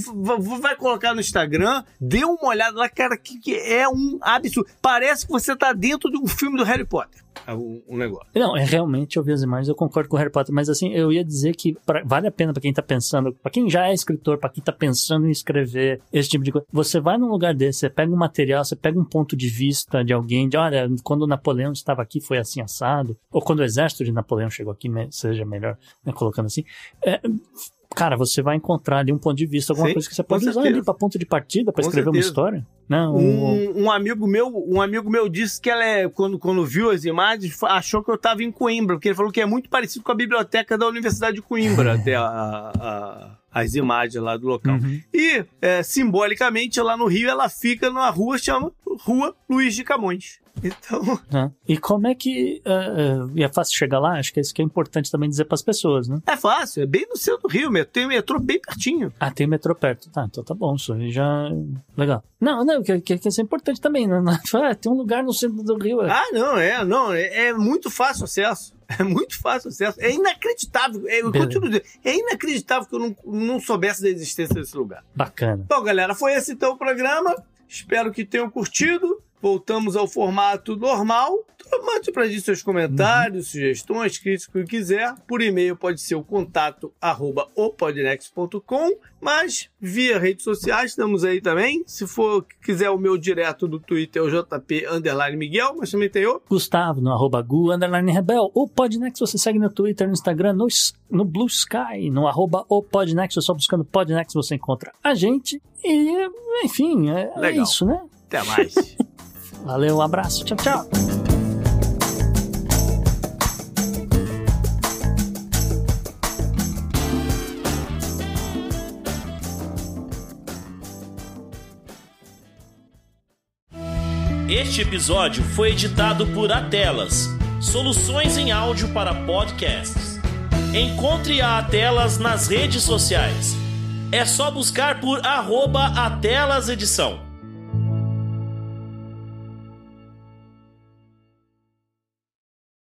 vai colocar no Instagram, dê uma olhada lá, cara, que, que é um absurdo. Parece que você tá dentro de um filme do Harry Potter. É o, o negócio. Não, é realmente eu vi as imagens, eu concordo com o Harry Potter, mas assim, eu ia dizer que pra- vale a pena pra quem tá pensando, pra quem já é escritor, pra quem tá pensando em escrever esse tipo de coisa. Você vai num lugar desse, você pega um material, você pega um ponto de vista de alguém, de olha, quando Napoleão estava aqui foi assim assado, ou quando o exército de Napoleão chegou aqui, seja melhor, né, colocando assim. É, Cara, você vai encontrar ali um ponto de vista, alguma Sim, coisa que você pode usar ali pra ponto de partida, Com escrever uma certeza. história. Não, um- Um, um amigo meu, um amigo meu disse que ela é quando, quando viu as imagens achou que eu estava em Coimbra, porque ele falou que é muito parecido com a biblioteca da Universidade de Coimbra, até a- a- as imagens lá do local. Uhum. E é, simbolicamente lá no Rio ela fica numa rua chama Rua Luiz de Camões. Então, né? E como é que. é, é, e é fácil chegar lá? Acho que é isso que é importante também dizer pras pessoas, né? é fácil, é bem no centro do Rio, tem metrô bem pertinho. Ah, tem metrô perto. Tá, então tá bom, isso aí já. Legal. Não, não, que, que, que isso é importante também, né? Ah, tem um lugar no centro do Rio. é. Ah, não, é, não, é, é muito fácil acesso. É muito fácil acesso. É inacreditável. É, eu Beleza. continuo dizendo, é inacreditável que eu não, não soubesse da existência desse lugar. Bacana. Bom, galera, foi esse então o programa. Espero que tenham curtido. Voltamos ao formato normal. Então, Mande pra gente seus comentários, sugestões, críticas, o que quiser. Por e-mail pode ser o contato arroba mas via redes sociais estamos aí também. Se for quiser o meu direto do Twitter é o JP underline Miguel, mas também tem o Gustavo, no arroba Gu, underline Rebel. O Podnext você segue no Twitter, no Instagram, no, no Blue Sky, no arroba o Podnext. Só buscando Podnext você encontra a gente. E, enfim, é, é isso, né? Até mais. Valeu, um abraço. Tchau, tchau. Este episódio foi editado por Atelas, soluções em áudio para podcasts. Encontre a Atelas nas redes sociais. É só buscar por arroba Atelas Edição.